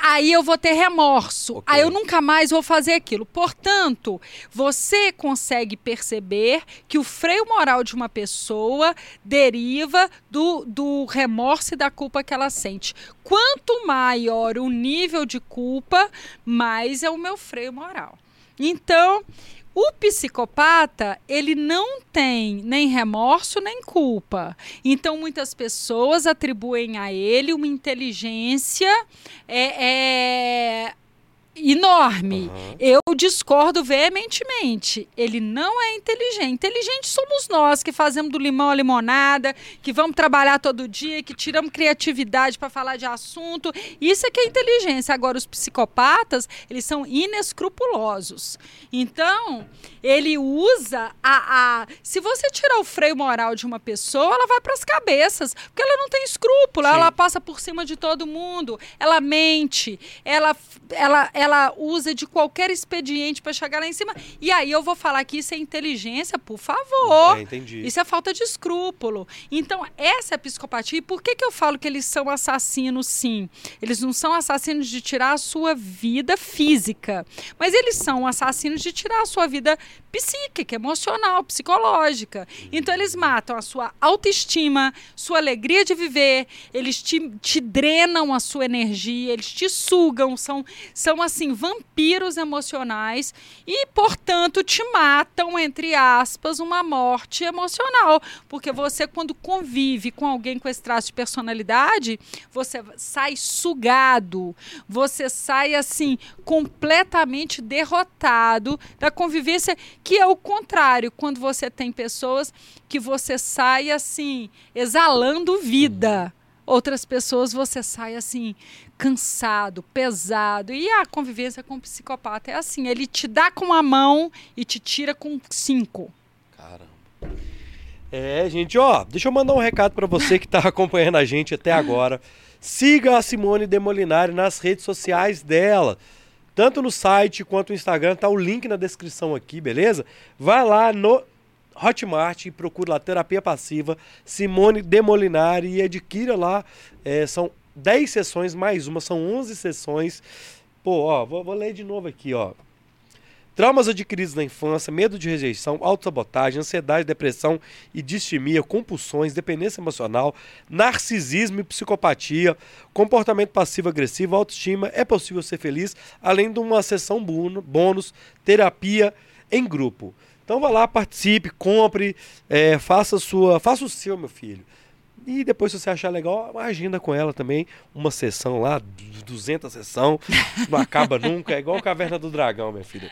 aí eu vou ter remorso. Ok. Aí eu nunca mais vou fazer aquilo. Portanto, você consegue perceber que o freio moral de uma pessoa deriva do, do remorso e da culpa que ela sente. Quanto maior o nível de culpa, mais é o meu freio moral. Então, o psicopata, ele não tem nem remorso nem culpa. Então, muitas pessoas atribuem a ele uma inteligência é, é, enorme. Aham. Eu discordo veementemente. Ele não é inteligente. Inteligente somos nós que fazemos do limão a limonada, que vamos trabalhar todo dia, que tiramos criatividade para falar de assunto. Isso é que é inteligência. Agora, os psicopatas, eles são inescrupulosos. Então, ele usa a, a. Se você tirar o freio moral de uma pessoa, ela vai para as cabeças, porque ela não tem escrúpulo, Sim. ela passa por cima de todo mundo, ela mente, ela, ela, ela usa de qualquer expediente ingrediente para chegar lá em cima. E aí eu vou falar que isso é inteligência, por favor. É, entendi. Isso é falta de escrúpulo. Então, essa é a psicopatia. E por que, que eu falo que eles são assassinos, sim? Eles não são assassinos de tirar a sua vida física, mas eles são assassinos de tirar a sua vida psíquica, emocional, psicológica. Então, eles matam a sua autoestima, sua alegria de viver, eles te, te drenam a sua energia, eles te sugam, são, são assim, vampiros emocionais e, portanto, te matam, entre aspas, uma morte emocional. Porque você, quando convive com alguém com esse traço de personalidade, você sai sugado, você sai assim, completamente derrotado da convivência, que é o contrário, quando você tem pessoas que você sai assim, exalando vida. Outras pessoas você sai assim, cansado, pesado. E a convivência com o psicopata é assim: ele te dá com a mão e te tira com cinco. Caramba. É, gente, ó, deixa eu mandar um recado para você que tá [laughs] acompanhando a gente até agora. Siga a Simone Demolinari nas redes sociais dela. Tanto no site quanto no Instagram, tá o link na descrição aqui, beleza? Vai lá no Hotmart e procura lá Terapia Passiva, Simone Demolinari e adquira lá. É, são 10 sessões mais uma, são 11 sessões. Pô, ó, vou, vou ler de novo aqui, ó. Traumas adquiridos na infância, medo de rejeição, autossabotagem, ansiedade, depressão e distimia, compulsões, dependência emocional, narcisismo e psicopatia, comportamento passivo-agressivo, autoestima, é possível ser feliz, além de uma sessão bônus, terapia em grupo. Então vá lá, participe, compre, é, faça sua, faça o seu, meu filho. E depois, se você achar legal, agenda com ela também. Uma sessão lá, 200 sessão, não acaba nunca. É igual Caverna do Dragão, minha filha.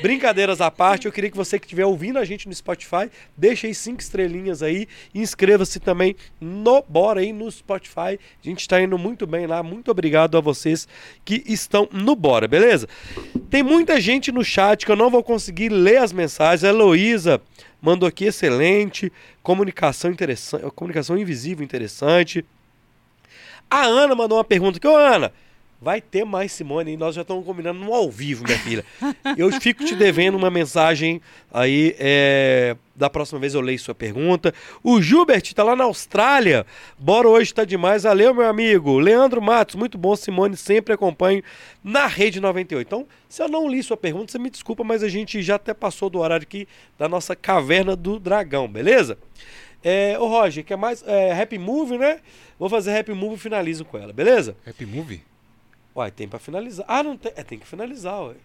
Brincadeiras à parte, eu queria que você que estiver ouvindo a gente no Spotify, deixe aí cinco estrelinhas aí. Inscreva-se também no Bora aí no Spotify. A gente está indo muito bem lá. Muito obrigado a vocês que estão no Bora, beleza? Tem muita gente no chat que eu não vou conseguir ler as mensagens. A mandou aqui excelente, comunicação interessante, comunicação invisível interessante. A Ana mandou uma pergunta que, ô Ana, vai ter mais Simone, nós já estamos combinando no ao vivo, minha filha. Eu fico te devendo uma mensagem aí, é, da próxima vez eu leio sua pergunta. O Gilbert está lá na Austrália. Bora hoje, tá demais. Valeu, meu amigo. Leandro Matos, muito bom. Simone, sempre acompanho na Rede 98. Então, se eu não li sua pergunta, você me desculpa, mas a gente já até passou do horário aqui da nossa caverna do dragão, beleza? É, ô Roger, quer mais? É, Happy Movie, né? Vou fazer Happy Movie e finalizo com ela, beleza? Happy Movie? Uai, tem pra finalizar. Ah, não tem. É, tem que finalizar, ué.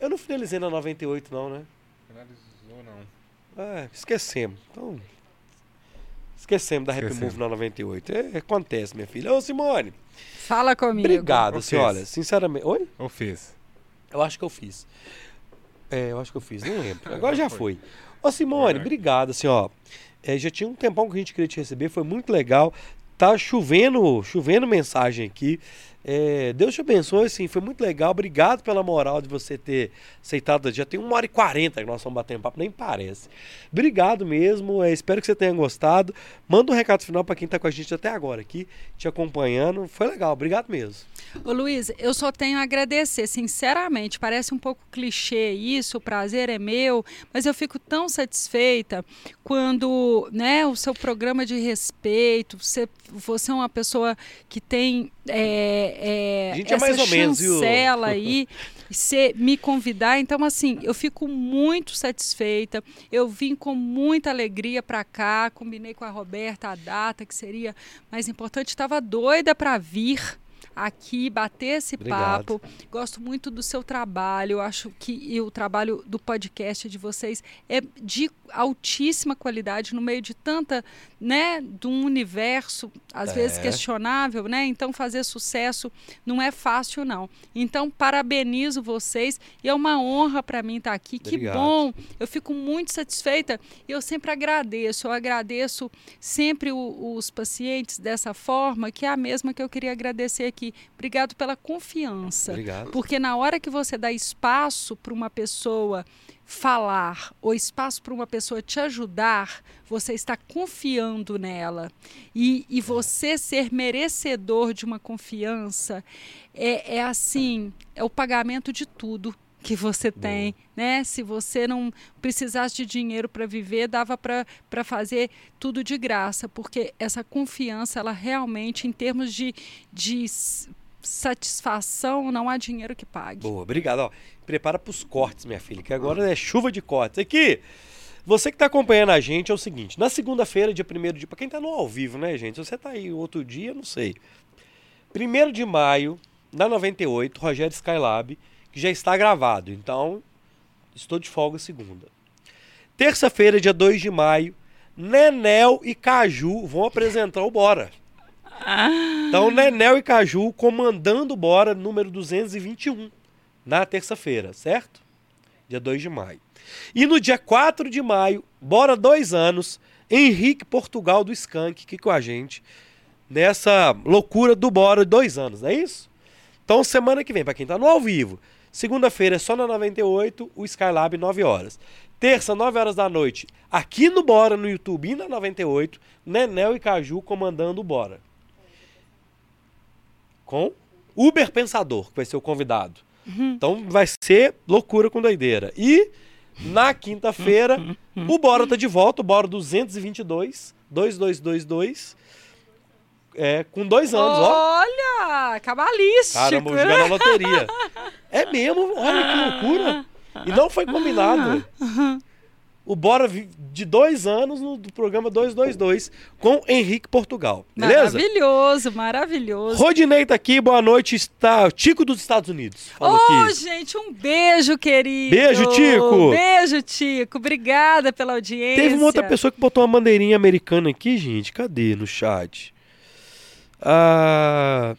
Eu não finalizei na 98, não, né? Finalizou, não. É, esquecemos. Então. Esquecemos da Esquecemos. Move na 98. É, acontece, minha filha. Ô, Simone. Fala comigo. Obrigado, assim, fez. olha, sinceramente. Oi? Ou fez? Eu acho que eu fiz. É, eu acho que eu fiz, [laughs] não lembro. Agora já foi. Ô, Simone, Verdade. obrigado, assim, ó. É, já tinha um tempão que a gente queria te receber, foi muito legal. Tá chovendo, chovendo mensagem aqui. É, Deus te abençoe, assim, foi muito legal. Obrigado pela moral de você ter aceitado. Já tem uma hora e quarenta que nós estamos batendo papo, nem parece. Obrigado mesmo, é, espero que você tenha gostado. Manda um recado final para quem tá com a gente até agora aqui, te acompanhando. Foi legal, obrigado mesmo. Ô Luiz, eu só tenho a agradecer, sinceramente. Parece um pouco clichê isso, o prazer é meu, mas eu fico tão satisfeita quando né, o seu programa de respeito, você, você é uma pessoa que tem é, é, A gente é essa mais ou menos, chancela [laughs] aí, você me convidar. Então, assim, eu fico muito satisfeita. Eu vim com muita alegria para cá, combinei com a Roberta a data que seria mais importante. Estava doida para vir aqui bater esse Obrigado. papo. Gosto muito do seu trabalho. Eu acho que o trabalho do podcast de vocês é de altíssima qualidade no meio de tanta, né, de um universo às É. vezes questionável, né? Então fazer sucesso não é fácil não. Então parabenizo vocês e é uma honra para mim estar aqui. Obrigado. Que bom. Eu fico muito satisfeita e eu sempre agradeço. Eu agradeço sempre o- os pacientes dessa forma, que é a mesma que eu queria agradecer aqui. Obrigado pela confiança. Obrigado. Porque na hora que você dá espaço para uma pessoa falar ou espaço para uma pessoa te ajudar, você está confiando nela. E, e você ser merecedor de uma confiança é, é assim, é o pagamento de tudo. Que você tem, né? Se você não precisasse de dinheiro para viver, dava para fazer tudo de graça, porque essa confiança, ela realmente, em termos de, de satisfação, não há dinheiro que pague. Boa, obrigado. Ó, prepara para os cortes, minha filha, que agora é chuva de cortes. Aqui, você que está acompanhando a gente é o seguinte: na segunda-feira, dia 1 de. Para quem está no ao vivo, né, gente? Se você está aí outro dia, não sei. 1 de maio, na 98, Rogério Skylab que já está gravado. Então, estou de folga segunda. Terça-feira, dia 2 de maio, Nenel e Caju vão apresentar o Bora. Então, Nenel e Caju comandando o Bora número 221 na terça-feira, certo? Dia 2 de maio. E no dia 4 de maio, Bora dois anos, Henrique Portugal do Skank aqui com a gente, nessa loucura do Bora dois anos, não é isso? Então, semana que vem, para quem está no ao vivo, Segunda-feira é só na 98, o Skylab 9 horas. Terça, 9 horas da noite, aqui no Bora, no YouTube e na 98, Nenel e Caju comandando o Bora. Com Uber Pensador, que vai ser o convidado. Uhum. Então vai ser loucura com doideira. E na quinta-feira, o Bora tá de volta, o Bora 222, 2222 é, com dois anos, ó. Olha, cabalístico. Caramba, vou jogar na loteria. [laughs] é mesmo, olha que loucura. E não foi combinado. O Bora de dois anos no programa 222 com Henrique Portugal. Beleza? Maravilhoso, maravilhoso. Rodinei tá aqui, boa noite. Está Tico dos Estados Unidos. Ô, oh, gente, um beijo, querido. Beijo, Tico. Beijo, Tico. Obrigada pela audiência. Teve uma outra pessoa que botou uma bandeirinha americana aqui, gente. Cadê no chat? Ah,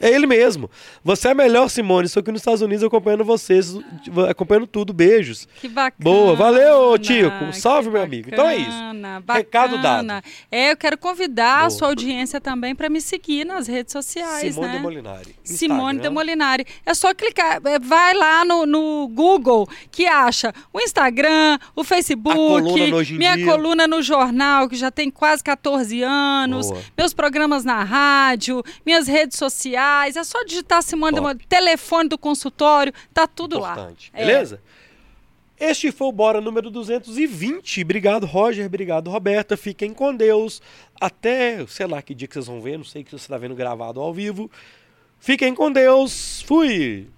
é ele mesmo. Você é melhor, Simone. Estou aqui nos Estados Unidos acompanhando vocês, acompanhando tudo. Beijos. Que bacana. Boa, valeu, Tico. Salve, meu amigo. Então é isso. Bacana. Recado dado. É, eu quero convidar Boa. a sua audiência também para me seguir nas redes sociais. Simone né? de Molinari. Simone de Molinari. É só clicar, é, vai lá no, no Google que acha o Instagram, o Facebook, coluna minha dia. coluna no jornal, que já tem quase 14 anos, Boa. meus programas na rádio, minhas redes sociais reais. É só digitar Simone Top. telefone do consultório, tá tudo Importante. lá. Beleza? É. Este foi o Bora número 220. Obrigado, Roger. Obrigado, Roberta. Fiquem com Deus. Até, sei lá que dia que vocês vão ver. Não sei que você está vendo gravado ao vivo. Fiquem com Deus. Fui.